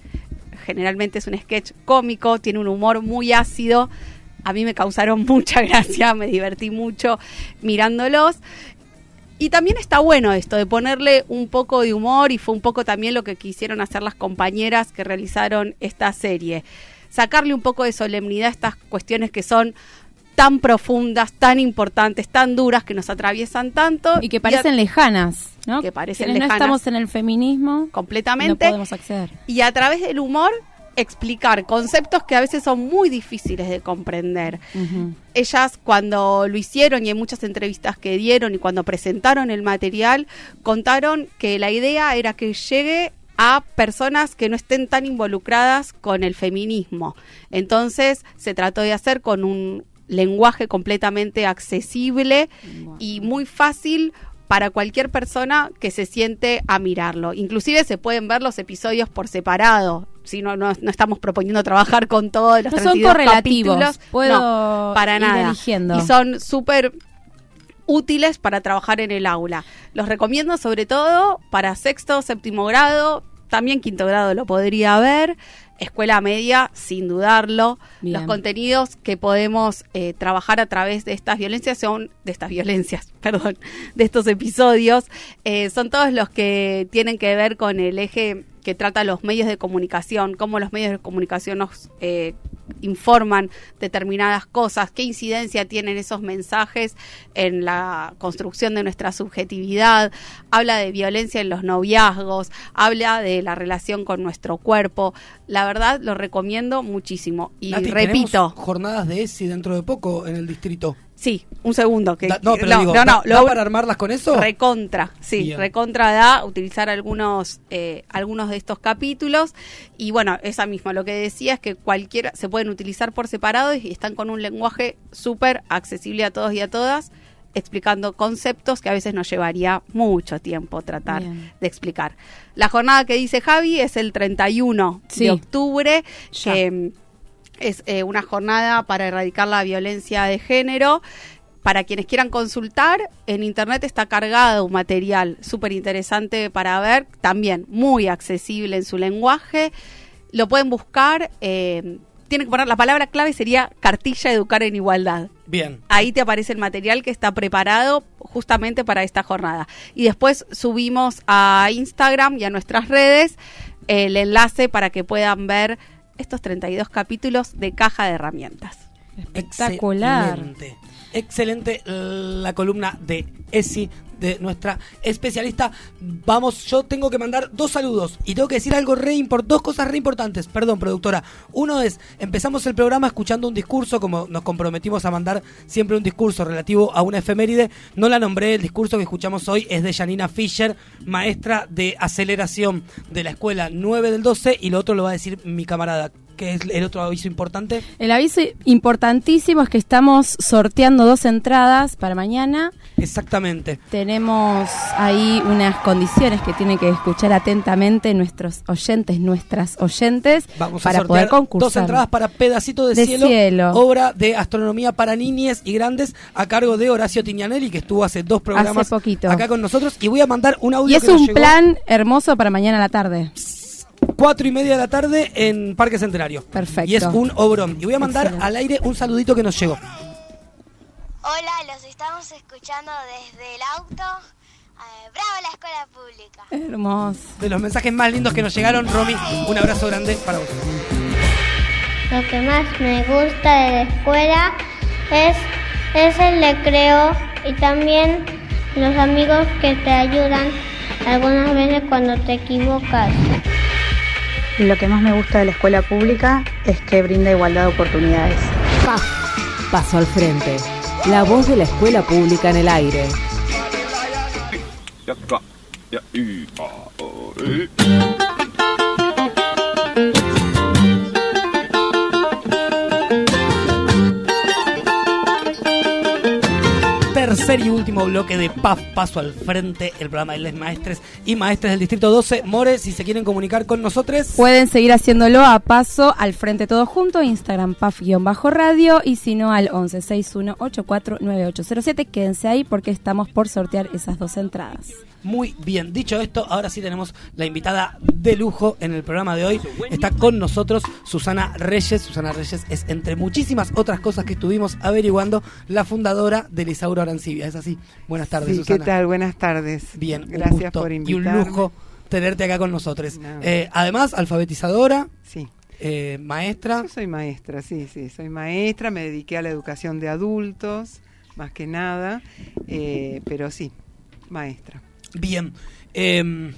generalmente es un sketch cómico, tiene un humor muy ácido. A mí me causaron mucha gracia, me divertí mucho mirándolos. Y también está bueno esto de ponerle un poco de humor y fue un poco también lo que quisieron hacer las compañeras que realizaron esta serie. Sacarle un poco de solemnidad a estas cuestiones que son tan profundas, tan importantes, tan duras que nos atraviesan tanto Y que parecen lejanas, ¿no? Que parecen Quienes lejanas. no estamos en el feminismo, completamente no podemos acceder. y a través del humor explicar conceptos que a veces son muy difíciles de comprender. Ellas cuando lo hicieron y en muchas entrevistas que dieron y cuando presentaron el material, contaron que la idea era que llegue a personas que no estén tan involucradas con el feminismo. Entonces se trató de hacer con un lenguaje completamente accesible y muy fácil para cualquier persona que se siente a mirarlo. Inclusive se pueden ver los episodios por separado. si no, no, no estamos proponiendo trabajar con todos los No son 32 correlativos, capítulos. puedo No, para ir nada. eligiendo. Y son súper útiles para trabajar en el aula. Los recomiendo sobre todo para sexto, séptimo grado, también quinto grado lo podría haber, escuela media, sin dudarlo. Bien. Los contenidos que podemos eh, trabajar a través de estas violencias son, de estas violencias, perdón, de estos episodios, eh, son todos los que tienen que ver con el eje que trata los medios de comunicación, cómo los medios de comunicación nos eh, informan determinadas cosas, qué incidencia tienen esos mensajes en la construcción de nuestra subjetividad, habla de violencia en los noviazgos, habla de la relación con nuestro cuerpo. La verdad lo recomiendo muchísimo y Nati, repito, jornadas de ESI dentro de poco en el distrito. Sí, un segundo. Que, Da- no, pero no, digo, no, no, ¿da- lo- da para armarlas con eso? Recontra, sí, Bien. recontra da utilizar algunos, eh, algunos de estos capítulos. Y bueno, esa misma, lo que decía es que cualquiera se pueden utilizar por separado y están con un lenguaje súper accesible a todos y a todas, explicando conceptos que a veces nos llevaría mucho tiempo tratar Bien. de explicar. La jornada que dice Javi es el 31 Sí. de octubre, Ya. que mm, es eh, una jornada para erradicar la violencia de género. Para quienes quieran consultar, en internet está cargado un material súper interesante para ver, también muy accesible en su lenguaje. Lo pueden buscar, eh, tienen que poner la palabra clave sería cartilla educar en igualdad. Bien. Ahí te aparece el material que está preparado justamente para esta jornada. Y después subimos a Instagram y a nuestras redes el enlace para que puedan ver estos 32 capítulos de caja de herramientas. Espectacular. Excelente. Excelente la columna de ESI de nuestra especialista. Vamos, yo tengo que mandar dos saludos y tengo que decir algo re impor- dos cosas re importantes. Perdón, productora. Uno es, empezamos el programa escuchando un discurso, como nos comprometimos a mandar siempre un discurso relativo a una efeméride. No la nombré, el discurso que escuchamos hoy es de Janina Fischer, maestra de aceleración de la escuela 9 del 12 y lo otro lo va a decir mi camarada. Que es el otro aviso importante? El aviso importantísimo es que estamos sorteando dos entradas para mañana. Exactamente. Tenemos ahí unas condiciones que tienen que escuchar atentamente nuestros oyentes, nuestras oyentes, Vamos para a sortear poder concursar. dos entradas para Pedacito de, De cielo, cielo. obra de astronomía para niñes y grandes a cargo de Horacio Tignanelli, que estuvo hace dos programas Hace poquito. acá con nosotros. Y voy a mandar un audio Y es que nos un llegó plan hermoso para mañana a la tarde. Cuatro y media de la tarde en Parque Centenario. Perfecto. Y es un obrón. Y voy a mandar Excelente. al aire un saludito que nos llegó. Hola, los estamos escuchando desde el auto. Eh, ¡Bravo la escuela pública! Hermoso. De los mensajes más lindos que nos llegaron, Romy, un abrazo grande para vos. Lo que más me gusta de la escuela es, es el recreo y también los amigos que te ayudan algunas veces cuando te equivocas. Lo que más me gusta de la escuela pública es que brinda igualdad de oportunidades. Paso al frente. La voz de la escuela pública en el aire. Tercer y último bloque de PAF Paso al Frente, el programa de les maestres y maestres del Distrito 12. More, si se quieren comunicar con nosotros. Pueden seguir haciéndolo a paso al frente todo junto, Instagram paf-radio y si no al 1161849807. Quédense ahí porque estamos por sortear esas dos entradas. Muy bien, dicho esto, ahora sí tenemos la invitada de lujo en el programa de hoy. Está con nosotros Susana Reyes. Susana Reyes es, entre muchísimas otras cosas que estuvimos averiguando, la fundadora de Lisauro Arancibia. Es así. Buenas tardes, Sí, Susana. ¿qué tal? Buenas tardes. Bien, Gracias por Y invitarme. un lujo tenerte acá con nosotros. No. Eh, además, alfabetizadora. Sí. eh, maestra. Yo soy maestra, sí, sí, soy maestra, me dediqué a la educación de adultos, más que nada, eh, pero sí, maestra. Bien. em,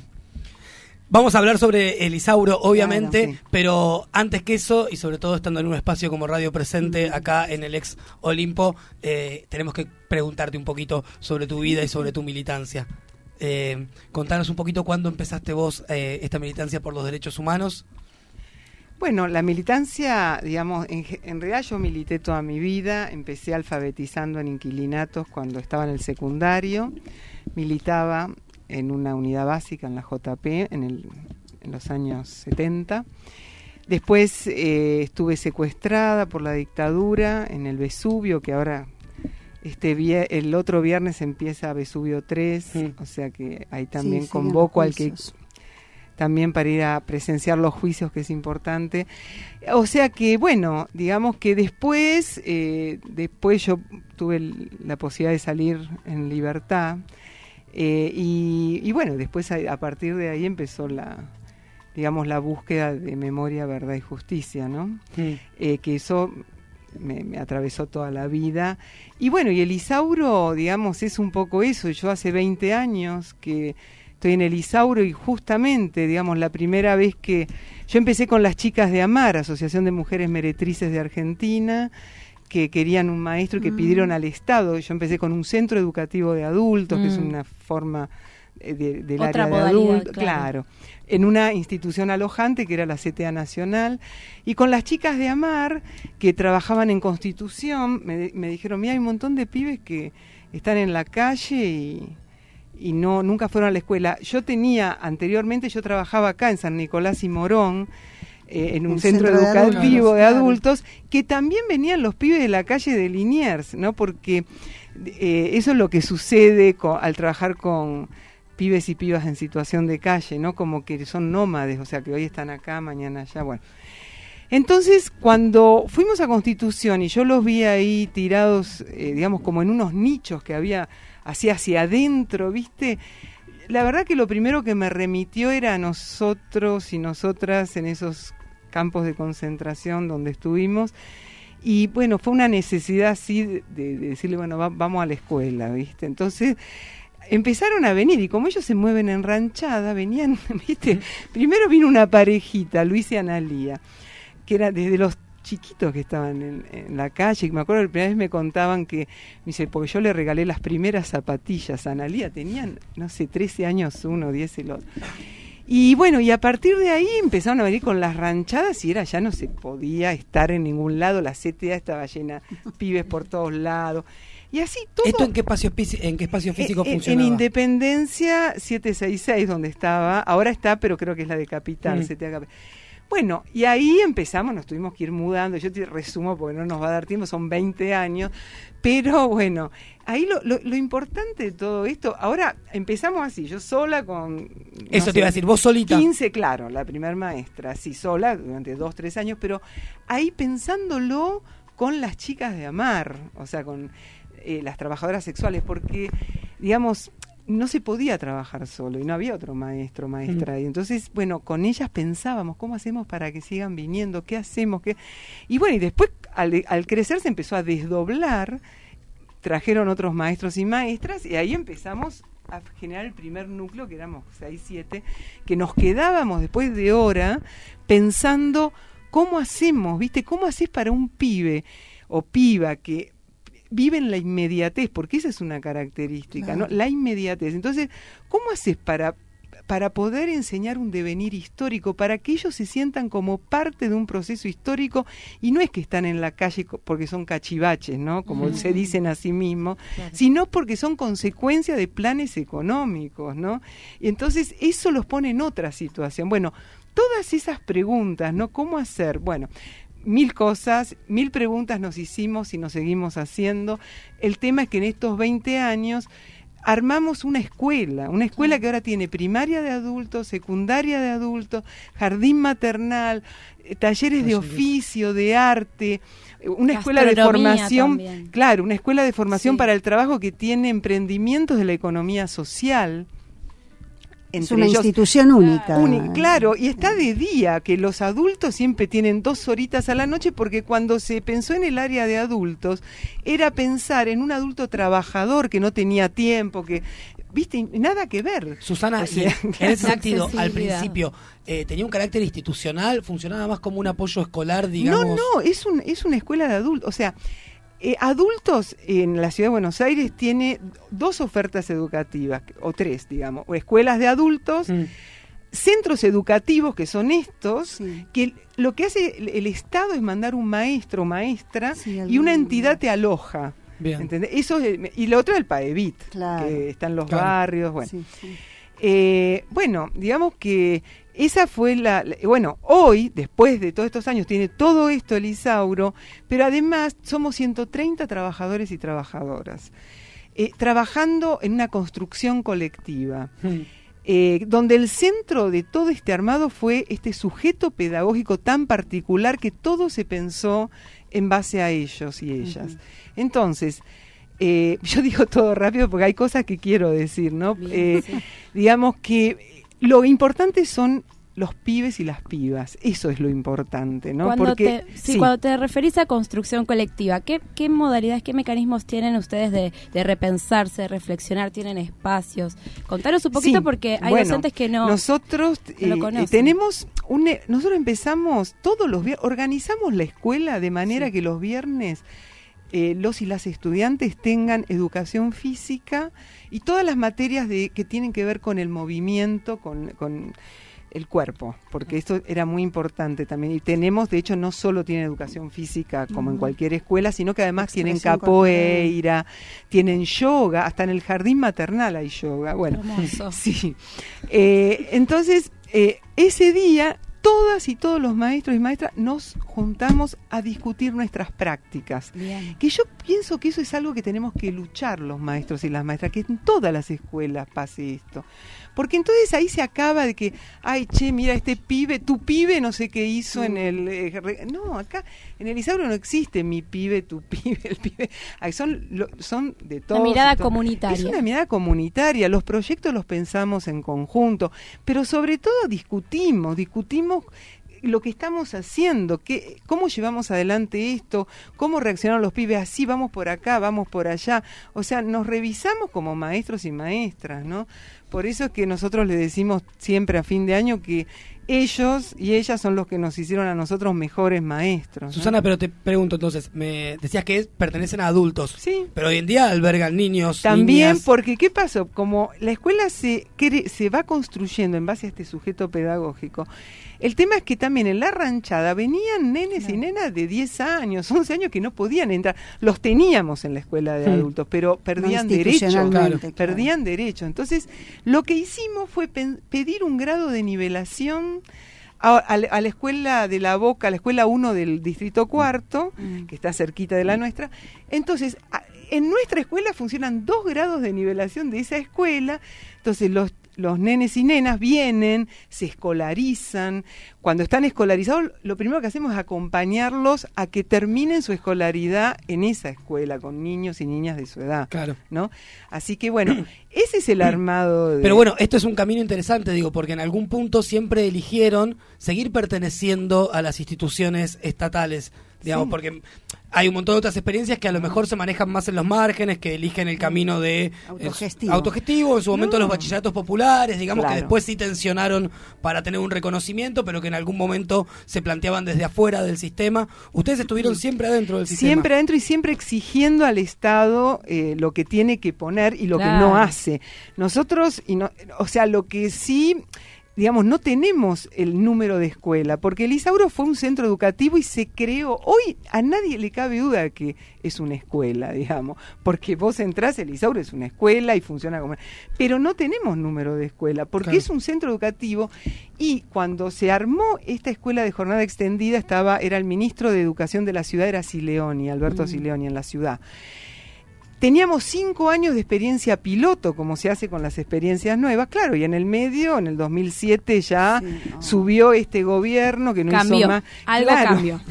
vamos a hablar sobre el Isauro, obviamente, Claro, sí. pero antes que eso, y sobre todo estando en un espacio como Radio Presente, acá en el ex Olimpo, eh, tenemos que preguntarte un poquito sobre tu vida y sobre tu militancia. Eh, contanos un poquito cuándo empezaste vos eh, esta militancia por los derechos humanos. Bueno, la militancia, digamos, en, en realidad yo milité toda mi vida, empecé alfabetizando en inquilinatos cuando estaba en el secundario, militaba en una unidad básica en la JP en, el, en los años 70 Después eh, estuve secuestrada por la dictadura en el Vesubio, que ahora este el otro viernes empieza Vesubio 3, o sea que ahí también convoco al que también para ir a presenciar los juicios, que es importante. O sea que, bueno, digamos que después, eh, después yo tuve la posibilidad de salir en libertad. Eh, y, y bueno, después a, a partir de ahí empezó la, digamos, la búsqueda de memoria, verdad y justicia, ¿no? Eh, que eso me, me atravesó toda la vida. Y bueno, y el Isauro, digamos, es un poco eso. Yo hace 20 años que estoy en el Isauro y justamente, digamos, la primera vez que yo empecé con las chicas de Amar, Asociación de Mujeres Meretrices de Argentina, que querían un maestro y que Mm. pidieron al Estado. Yo empecé con un centro educativo de adultos, que es Mm. una forma eh, de- del Otra área de adultos. claro. claro en una institución alojante que era la CTA Nacional, y con las chicas de Amar, que trabajaban en Constitución, me, me dijeron, mira, hay un montón de pibes que están en la calle y, y no nunca fueron a la escuela. Yo tenía, anteriormente yo trabajaba acá en San Nicolás y Morón, eh, en un Un centro, centro de educativo adultos, de claro. adultos, que también venían los pibes de la calle de Liniers, ¿no? Porque eh, eso es lo que sucede co- al trabajar con pibes y pibas en situación de calle, ¿no? Como que son nómades, o sea, que hoy están acá, mañana allá, bueno. Entonces, cuando fuimos a Constitución y yo los vi ahí tirados, eh, digamos, como en unos nichos que había así hacia adentro, ¿viste? La verdad que lo primero que me remitió era a nosotros y nosotras en esos campos de concentración donde estuvimos. Y bueno, fue una necesidad así de, de decirle, bueno, va- vamos a la escuela, ¿viste? Entonces empezaron a venir y como ellos se mueven en ranchada, venían, ¿viste? Primero vino una parejita, Luis y Analía, que era desde los chiquitos que estaban en, en la calle, y me acuerdo que la primera vez me contaban que, me dice, porque yo le regalé las primeras zapatillas a Analía, tenían, no sé, 13 años uno, 10 el otro. Y bueno, y a partir de ahí empezaron a venir con las ranchadas y era ya no se podía estar en ningún lado, la CTA estaba llena, pibes por todos lados. Y así todo. ¿Esto en qué espacio, en qué espacio físico En- en, funcionaba? Independencia 766, donde estaba, ahora está, pero creo que es la de Capital, Mm. CTA Capital. Bueno, y ahí empezamos, nos tuvimos que ir mudando, yo te resumo porque no nos va a dar tiempo, son 20 años, pero bueno, ahí lo, lo, lo importante de todo esto, ahora empezamos así, yo sola con... Eso te iba a decir, vos solita. 15, claro, la primer maestra, así sola, durante dos, tres años, pero ahí pensándolo con las chicas de Amar, o sea, con eh, las trabajadoras sexuales, porque, digamos, no se podía trabajar solo y no había otro maestro, maestra. Y entonces, bueno, con ellas pensábamos, ¿cómo hacemos para que sigan viniendo? ¿Qué hacemos? ¿Qué? Y bueno, y después, al, al crecer, se empezó a desdoblar, trajeron otros maestros y maestras, y ahí empezamos a generar el primer núcleo, que éramos 6, 7, que nos quedábamos después de hora pensando cómo hacemos, ¿viste? ¿Cómo haces para un pibe o piba que vive en la inmediatez? Porque esa es una característica, ¿no? La inmediatez. Entonces, ¿cómo haces para para poder enseñar un devenir histórico, para que ellos se sientan como parte de un proceso histórico y no es que están en la calle porque son cachivaches, ¿no? Como se dicen a sí mismos, Claro. sino porque son consecuencia de planes económicos, ¿no? Y entonces eso los pone en otra situación. Bueno, todas esas preguntas, ¿no? ¿Cómo hacer? Bueno, mil cosas, mil preguntas nos hicimos y nos seguimos haciendo. El tema es que en estos 20 años armamos una escuela, una escuela que ahora tiene primaria de adultos, secundaria de adultos, jardín maternal, eh, talleres de oficio, de arte, eh, una escuela de formación, también. claro, una escuela de formación Sí. para el trabajo que tiene emprendimientos de la economía social. Es una ellos- institución única. Claro, y está de día, que los adultos siempre tienen dos horitas a la noche, porque cuando se pensó en el área de adultos, era pensar en un adulto trabajador que no tenía tiempo, que, viste, nada que ver. Susana, O y sea, en ese sentido, al principio, eh, ¿tenía un carácter institucional? ¿Funcionaba más como un apoyo escolar, digamos? No, no, es, un, es una escuela de adultos. O sea, eh, adultos en la ciudad de Buenos Aires tiene dos ofertas educativas, o tres, digamos, o escuelas de adultos, Mm. centros educativos que son estos, que lo que hace el, el Estado es mandar un maestro o maestra y una entidad te aloja. Bien. ¿entendés? Eso es- y lo otro es el PAEVIT, Claro. que está en los Claro. barrios, bueno. Sí. Eh, bueno, digamos que esa fue la, la- Bueno, hoy, después de todos estos años, tiene todo esto el Isauro, pero además somos 130 trabajadores y trabajadoras, eh, trabajando en una construcción colectiva. eh, donde el centro de todo este armado fue este sujeto pedagógico tan particular que todo se pensó en base a ellos y ellas. Entonces, eh, yo digo todo rápido porque hay cosas que quiero decir, ¿no? Eh, Digamos que lo importante son los pibes y las pibas, eso es lo importante, ¿no? Cuando, porque te, sí, sí. cuando te referís a construcción colectiva, ¿qué, qué modalidades, qué mecanismos tienen ustedes de, de repensarse, de reflexionar? ¿Tienen espacios? Contanos un poquito Sí, porque hay bueno, docentes que no, Nosotros no lo eh, tenemos un, e- nosotros empezamos todos los viernes, organizamos la escuela de manera que los viernes eh, los y las estudiantes tengan educación física y todas las materias de, que tienen que ver con el movimiento, con, con el cuerpo, porque esto era muy importante también. Y tenemos, de hecho, no solo tienen educación física como en cualquier escuela, sino que además tienen capoeira, tienen yoga, hasta en el jardín maternal hay yoga. Bueno, Hermoso. sí. Eh, entonces, eh, ese día, todas y todos los maestros y maestras nos juntamos a discutir nuestras prácticas. Bien. Que yo pienso que eso es algo que tenemos que luchar los maestros y las maestras, que en todas las escuelas pase esto. Porque entonces ahí se acaba de que, ay, che, mira, este pibe, tu pibe no sé qué hizo en el... eh, no, acá en el Isauro no existe mi pibe, tu pibe, el pibe. Ay, son, lo- son de todos. y mirada todos. comunitaria. Es una mirada comunitaria. Los proyectos los pensamos en conjunto, pero sobre todo discutimos, discutimos lo que estamos haciendo, qué, cómo llevamos adelante esto, cómo reaccionaron los pibes, así vamos por acá, vamos por allá. O sea, nos revisamos como maestros y maestras, ¿no? Por eso es que nosotros le decimos siempre a fin de año que ellos y ellas son los que nos hicieron a nosotros mejores maestros. ¿no? Susana, pero te pregunto entonces, me decías que es- pertenecen a adultos. Sí. Pero hoy en día albergan niños. También niñas. porque, ¿qué pasó? Como la escuela se, se va construyendo en base a este sujeto pedagógico, el tema es que también en la ranchada venían nenes y nenas de 10 años, 11 años que no podían entrar. Los teníamos en la escuela de adultos, pero perdían No derecho. claro. Perdían derecho. Entonces, lo que hicimos fue pedir un grado de nivelación a, a la- a la escuela de la Boca, a la escuela 1 del Distrito Cuarto, que está cerquita de la nuestra. Entonces, a- en nuestra escuela funcionan dos grados de nivelación de esa escuela. Entonces, los, los nenes y nenas vienen, se escolarizan. Cuando están escolarizados, lo primero que hacemos es acompañarlos a que terminen su escolaridad en esa escuela, con niños y niñas de su edad. Claro. ¿no? Así que, bueno, ese es el armado de... Pero bueno, esto es un camino interesante, digo, porque en algún punto siempre eligieron seguir perteneciendo a las instituciones estatales, digamos, Sí. porque hay un montón de otras experiencias que a lo mejor se manejan más en los márgenes, que eligen el camino de Autogestivo. es, autogestivo, en su momento No. los bachilleratos populares, digamos Claro. que después sí tensionaron para tener un reconocimiento, pero que en algún momento se planteaban desde afuera del sistema. Ustedes estuvieron siempre adentro del sistema. Siempre adentro y siempre exigiendo al Estado eh, lo que tiene que poner y lo que no hace. Nosotros, y no, o sea, lo que sí, digamos, no tenemos el número de escuela, porque el Isauro fue un centro educativo y se creó. Hoy a nadie le cabe duda que es una escuela, digamos, porque vos entrás, el Isauro es una escuela y funciona como. Pero no tenemos número de escuela, porque Claro. es un centro educativo y cuando se armó esta escuela de jornada extendida estaba era el ministro de Educación de la ciudad era Sileoni, Alberto Mm. Sileoni en la ciudad. Teníamos cinco años de experiencia piloto, como se hace con las experiencias nuevas, claro, y en el medio, en el 2007 ya subió este gobierno que no Cambió. hizo más. Algo Claro. cambió.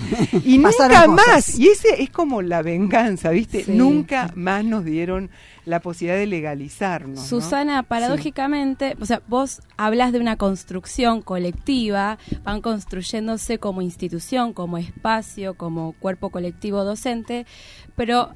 Y nunca cosas. más, y ese es como la venganza, ¿viste? Sí. Nunca más nos dieron la posibilidad de legalizarnos. ¿no? Susana, paradójicamente, o sea, vos hablas de una construcción colectiva, van construyéndose como institución, como espacio, como cuerpo colectivo docente, pero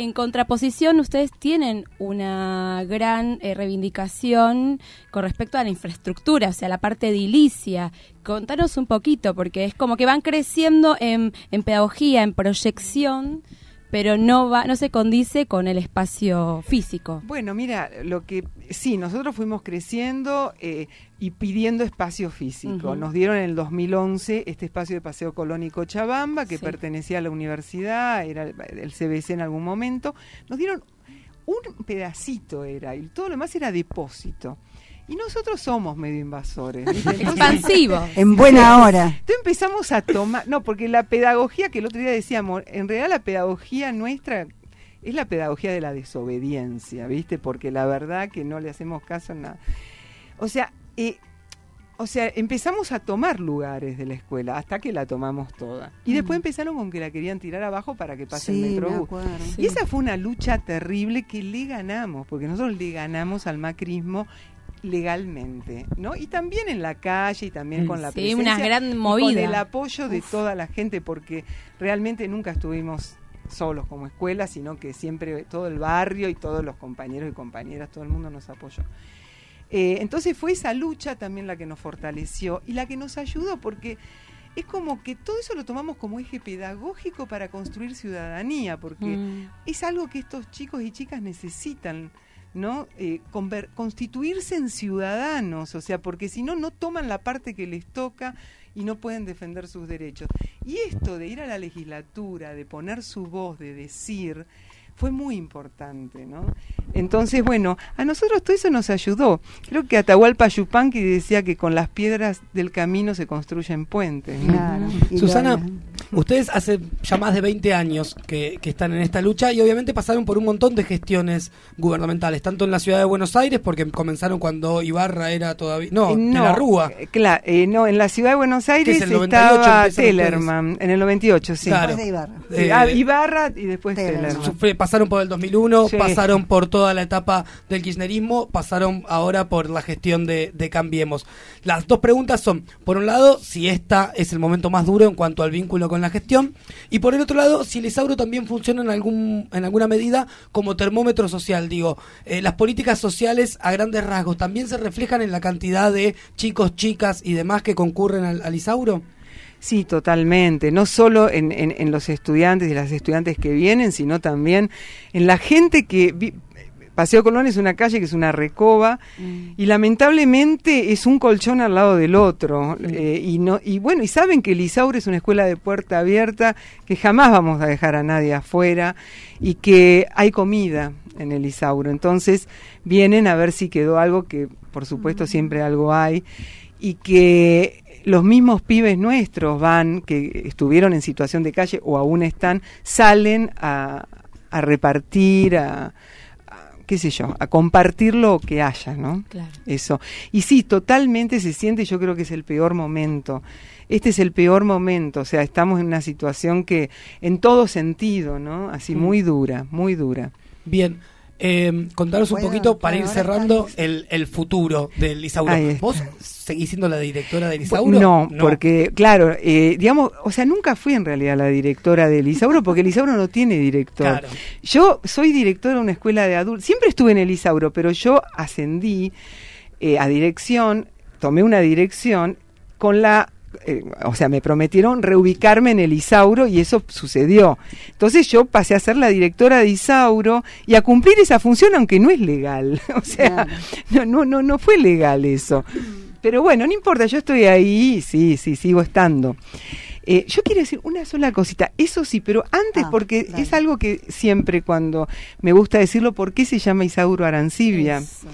en contraposición ustedes tienen una gran eh, reivindicación con respecto a la infraestructura, o sea, la parte edilicia. Contanos un poquito, porque es como que van creciendo en, en pedagogía, en proyección, pero no va, no se condice con el espacio físico. Bueno, mira, lo que sí, nosotros fuimos creciendo eh, y pidiendo espacio físico. Nos dieron en el 2011 este espacio de Paseo Colón y Cochabamba, que Sí. pertenecía a la universidad, era el, el CBC en algún momento. Nos dieron un pedacito, era, y todo lo demás era depósito. Y nosotros somos medio invasores. Expansivos. En buena hora. Entonces empezamos a tomar, no, porque la pedagogía que el otro día decíamos, en realidad la pedagogía nuestra es la pedagogía de la desobediencia, ¿viste? Porque la verdad que no le hacemos caso en nada. O sea, eh, o sea, empezamos a tomar lugares de la escuela hasta que la tomamos toda. Y después empezaron con que la querían tirar abajo para que pase Sí, el me metrobús. acuerdo. Y esa fue una lucha terrible que le ganamos, porque nosotros le ganamos al macrismo legalmente, ¿no? Y también en la calle y también con la Sí, presencia una gran y con el apoyo de toda la gente porque realmente nunca estuvimos solos como escuela, sino que siempre todo el barrio y todos los compañeros y compañeras, todo el mundo nos apoyó. Eh, entonces fue esa lucha también la que nos fortaleció y la que nos ayudó porque es como que todo eso lo tomamos como eje pedagógico para construir ciudadanía, porque Mm. es algo que estos chicos y chicas necesitan, ¿no? Eh, constituirse en ciudadanos, o sea, porque si no, no toman la parte que les toca y no pueden defender sus derechos. Y esto de ir a la legislatura, de poner su voz, de decir, fue muy importante, ¿no? Entonces, bueno, a nosotros todo eso nos ayudó. Creo que Atahualpa Yupanqui decía que con las piedras del camino se construyen puentes. ¿no? Claro. Susana, ustedes hace ya más de 20 años que, que están en esta lucha y obviamente pasaron por un montón de gestiones gubernamentales, tanto en la ciudad de Buenos Aires, porque comenzaron cuando Ibarra era todavía... No, Eh, de la Rúa. eh, Claro, eh, no, en la ciudad de Buenos Aires es el 98 estaba Tellerman, en el 98, sí. Claro. Después de Ibarra. Sí, Eh, ah, Ibarra y después Tellerman. Pasaron por el 2001, Sí. pasaron por toda la etapa del kirchnerismo, pasaron ahora por la gestión de, de Cambiemos. Las dos preguntas son, por un lado, si esta es el momento más duro en cuanto al vínculo con la gestión, y por el otro lado, si el Isauro también funciona en, algún, en alguna medida como termómetro social. Digo, eh, las políticas sociales a grandes rasgos también se reflejan en la cantidad de chicos, chicas y demás que concurren al, al Isauro. Sí, totalmente. No solo en, los estudiantes y las estudiantes que vienen, sino también en la gente que... Paseo Colón es una calle que es una recoba y lamentablemente es un colchón al lado del otro. eh, y, no, y bueno, y saben que el Isaure es una escuela de puerta abierta, que jamás vamos a dejar a nadie afuera y que hay comida en el Isauro. Entonces vienen a ver si quedó algo, que por supuesto siempre algo hay, y que los mismos pibes nuestros van, que estuvieron en situación de calle o aún están, salen a, a repartir, a, qué sé yo, a compartir lo que haya, ¿no? Claro. Eso. Y sí, totalmente se siente, yo creo que es el peor momento. Este es el peor momento, o sea, estamos en una situación que en todo sentido, ¿no? Así Mm. muy dura, muy dura. Bien. Eh, contaros un poquito para ir cerrando el, el futuro del Isauro. ¿Vos seguís siendo la directora del Isauro? No, porque, claro, eh, digamos, o sea, nunca fui en realidad la directora del Isauro, porque el Isauro no tiene director. Claro. Yo soy directora de una escuela de adultos, siempre estuve en el Isauro, pero yo ascendí eh, a dirección, tomé una dirección con la... eh, o sea, me prometieron reubicarme en el Isauro y eso sucedió. Entonces yo pasé a ser la directora de Isauro y a cumplir esa función aunque no es legal. O sea, no, no, no, no fue legal eso. Pero bueno, no importa, yo estoy ahí, sí, sí, sigo estando. Eh, yo quiero decir una sola cosita, eso sí, pero antes, Ah, porque dale. es algo que siempre cuando me gusta decirlo, ¿por qué se llama Isauro Arancibia? Eso.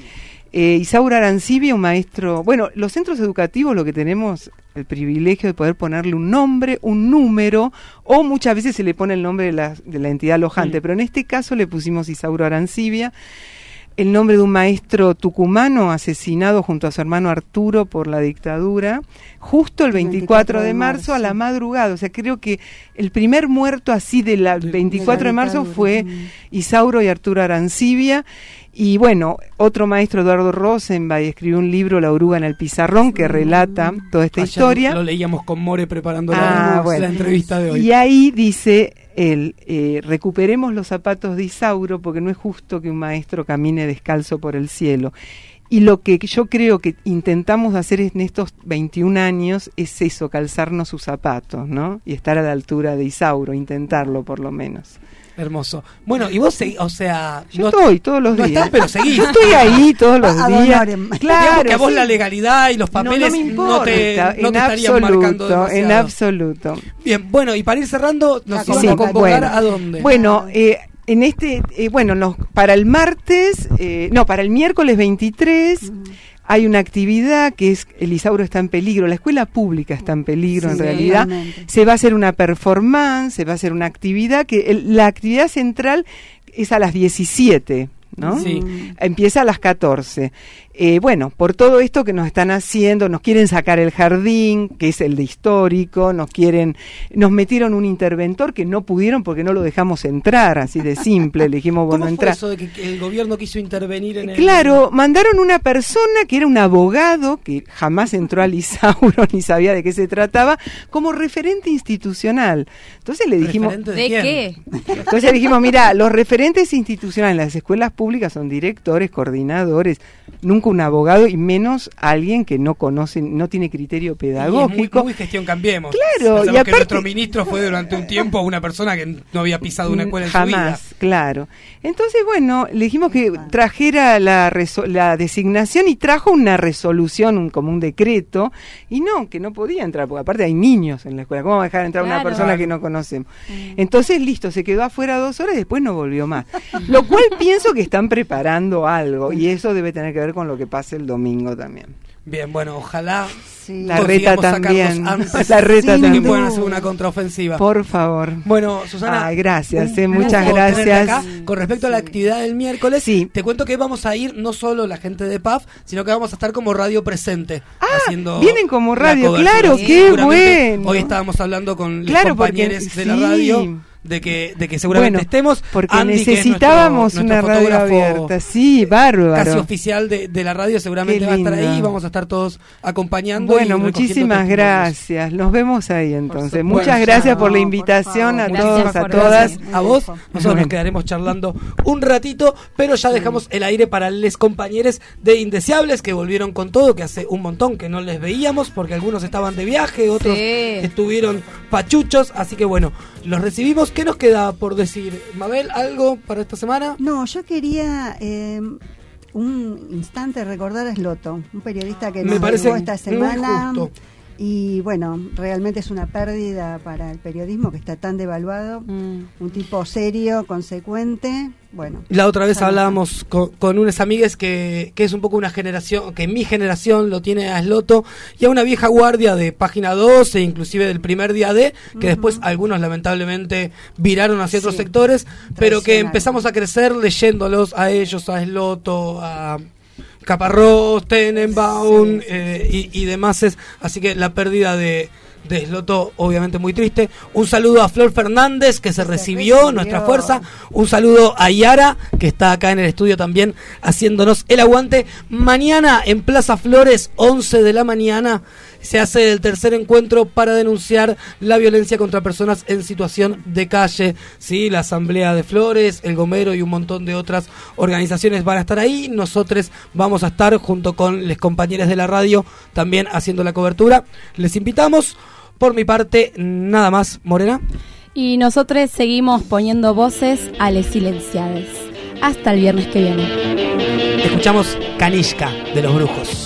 Eh, Isauro Arancibia, un maestro, bueno, los centros educativos lo que tenemos el privilegio de poder ponerle un nombre, un número, o muchas veces se le pone el nombre de la, de la entidad alojante, pero en este caso le pusimos Isauro Arancibia, el nombre de un maestro tucumano asesinado junto a su hermano Arturo por la dictadura, justo el 24 de marzo a la madrugada. O sea, creo que el primer muerto así de la 24 de marzo fue mm. Isauro y Arturo Arancibia. Y bueno, otro maestro, Eduardo Rosenbach, escribió un libro, La oruga en el pizarrón, que relata toda esta historia. Lo leíamos con More preparando Ah, la, bueno. la entrevista de hoy. Y ahí dice él, eh, recuperemos los zapatos de Isauro porque no es justo que un maestro camine descalzo por el cielo. Y lo que yo creo que intentamos hacer en estos 21 años es eso, calzarnos sus zapatos, ¿no? Y estar a la altura de Isauro, intentarlo por lo menos. Hermoso. Bueno, y vos seguís, o sea... Yo no- estoy todos los no días. estás, pero seguís. Estoy ahí todos los días. honorem. Digamos Claro, que a vos sí. la legalidad y los No, no papeles me no, importa, te, no en te estarían marcando absoluto, en absoluto. Bien, bueno, y para ir cerrando, nos Sí, iban a convocar bueno. a dónde. Bueno, eh, en este, eh, bueno, nos, para el martes, eh, no, para el miércoles 23, hay una actividad que es el Isauro está en peligro, la escuela pública está en peligro en realidad. Se va a hacer una performance, se va a hacer una actividad que el- la actividad central es a las 17. ¿no? Sí. Empieza a las 14. Eh, bueno, por todo esto que nos están haciendo, nos quieren sacar el jardín, que es el de histórico, nos quieren, nos metieron un interventor que no pudieron porque no lo dejamos entrar, así de simple, le dijimos, bueno, ¿Cómo fue entra. eso de que el gobierno quiso intervenir en el... Claro, mandaron una persona que era un abogado, que jamás entró al Isauro ni sabía de qué se trataba, como referente institucional. Entonces le dijimos... ¿Referente ¿De qué? Entonces le dijimos, mira, los referentes institucionales en las escuelas públicas son directores, coordinadores, nunca un abogado y menos alguien que no conoce, no tiene criterio Y es muy, pedagógico. muy gestión cambiemos. Claro, Pensamos y que nuestro ministro fue durante un tiempo una persona que no había pisado una escuela en su vida. Jamás, claro. Entonces, bueno, le dijimos que trajera la, designación y trajo una resolución, un- como un decreto, y no, que no podía entrar, porque aparte hay niños en la escuela. ¿Cómo va a dejar entrar una Claro. persona que no conocemos? Entonces, listo, se quedó afuera dos horas y después no volvió más. Lo cual pienso que están preparando algo, y eso debe tener que ver con lo que pase el domingo también. Bien, bueno, ojalá La reta también. antes La reta de que también. puedan hacer una contraofensiva. Por favor. Bueno, Susana. Ay, gracias, eh, muchas gracias. acá. Con respecto a la actividad del miércoles, te cuento que vamos a ir no solo la gente de PAF, sino que vamos a estar como radio presente. haciendo Ah, vienen como radio, claro, Sí, qué bueno. Hoy estábamos hablando con Claro, los porque- compañeros de la sí. radio. De que, de que seguramente Bueno, estemos. Porque Andy, que es necesitábamos nuestro- una radio abierta. Sí, bárbaro. Casi oficial de, de la radio, seguramente va a estar ahí. Vamos a estar todos acompañando. Bueno, muchísimas gracias. Nos vemos ahí entonces. Muchas Bueno, gracias no, por la por invitación a Muchísimas todos, a todas. A vos, nosotros nos quedaremos charlando un ratito, pero ya dejamos el aire para les compañeros de Indeseables que volvieron con todo, que hace un montón que no les veíamos, porque algunos estaban de viaje, otros Sí. estuvieron pachuchos, así que bueno, los recibimos. ¿Qué nos queda por decir? Mabel, ¿algo para esta semana? No, yo quería eh, un instante recordar a Sloto, un periodista que Me nos parece esta muy semana. justo. Y bueno, realmente es una pérdida para el periodismo que está tan devaluado. Mm. Un tipo serio, consecuente. Bueno. La otra vez hablábamos con, con unas amigas que, que es un poco una generación, que mi generación lo tiene a Sloto y a una vieja guardia de página 12, inclusive del primer día de, que después algunos lamentablemente viraron hacia otros sectores, pero que empezamos a crecer leyéndolos a ellos, a Sloto, a Caparrós, Tenenbaum eh, y, y demás. es- Así que la pérdida de, de Sloto, obviamente muy triste. Un saludo a Flor Fernández, que se recibió, recibió. nuestra fuerza. Un saludo a Yara, que está acá en el estudio también haciéndonos el aguante. Mañana en Plaza Flores, 11 de la mañana, se hace el tercer encuentro para denunciar la violencia contra personas en situación de calle. Sí, la Asamblea de Flores, el Gomero y un montón de otras organizaciones van a estar ahí. Nosotros vamos a estar junto con los compañeros de la radio también haciendo la cobertura. Les invitamos. Por mi parte, nada más, Morena. Y nosotros seguimos poniendo voces a les silenciadas. Hasta el viernes que viene. Escuchamos Canishka de los Brujos.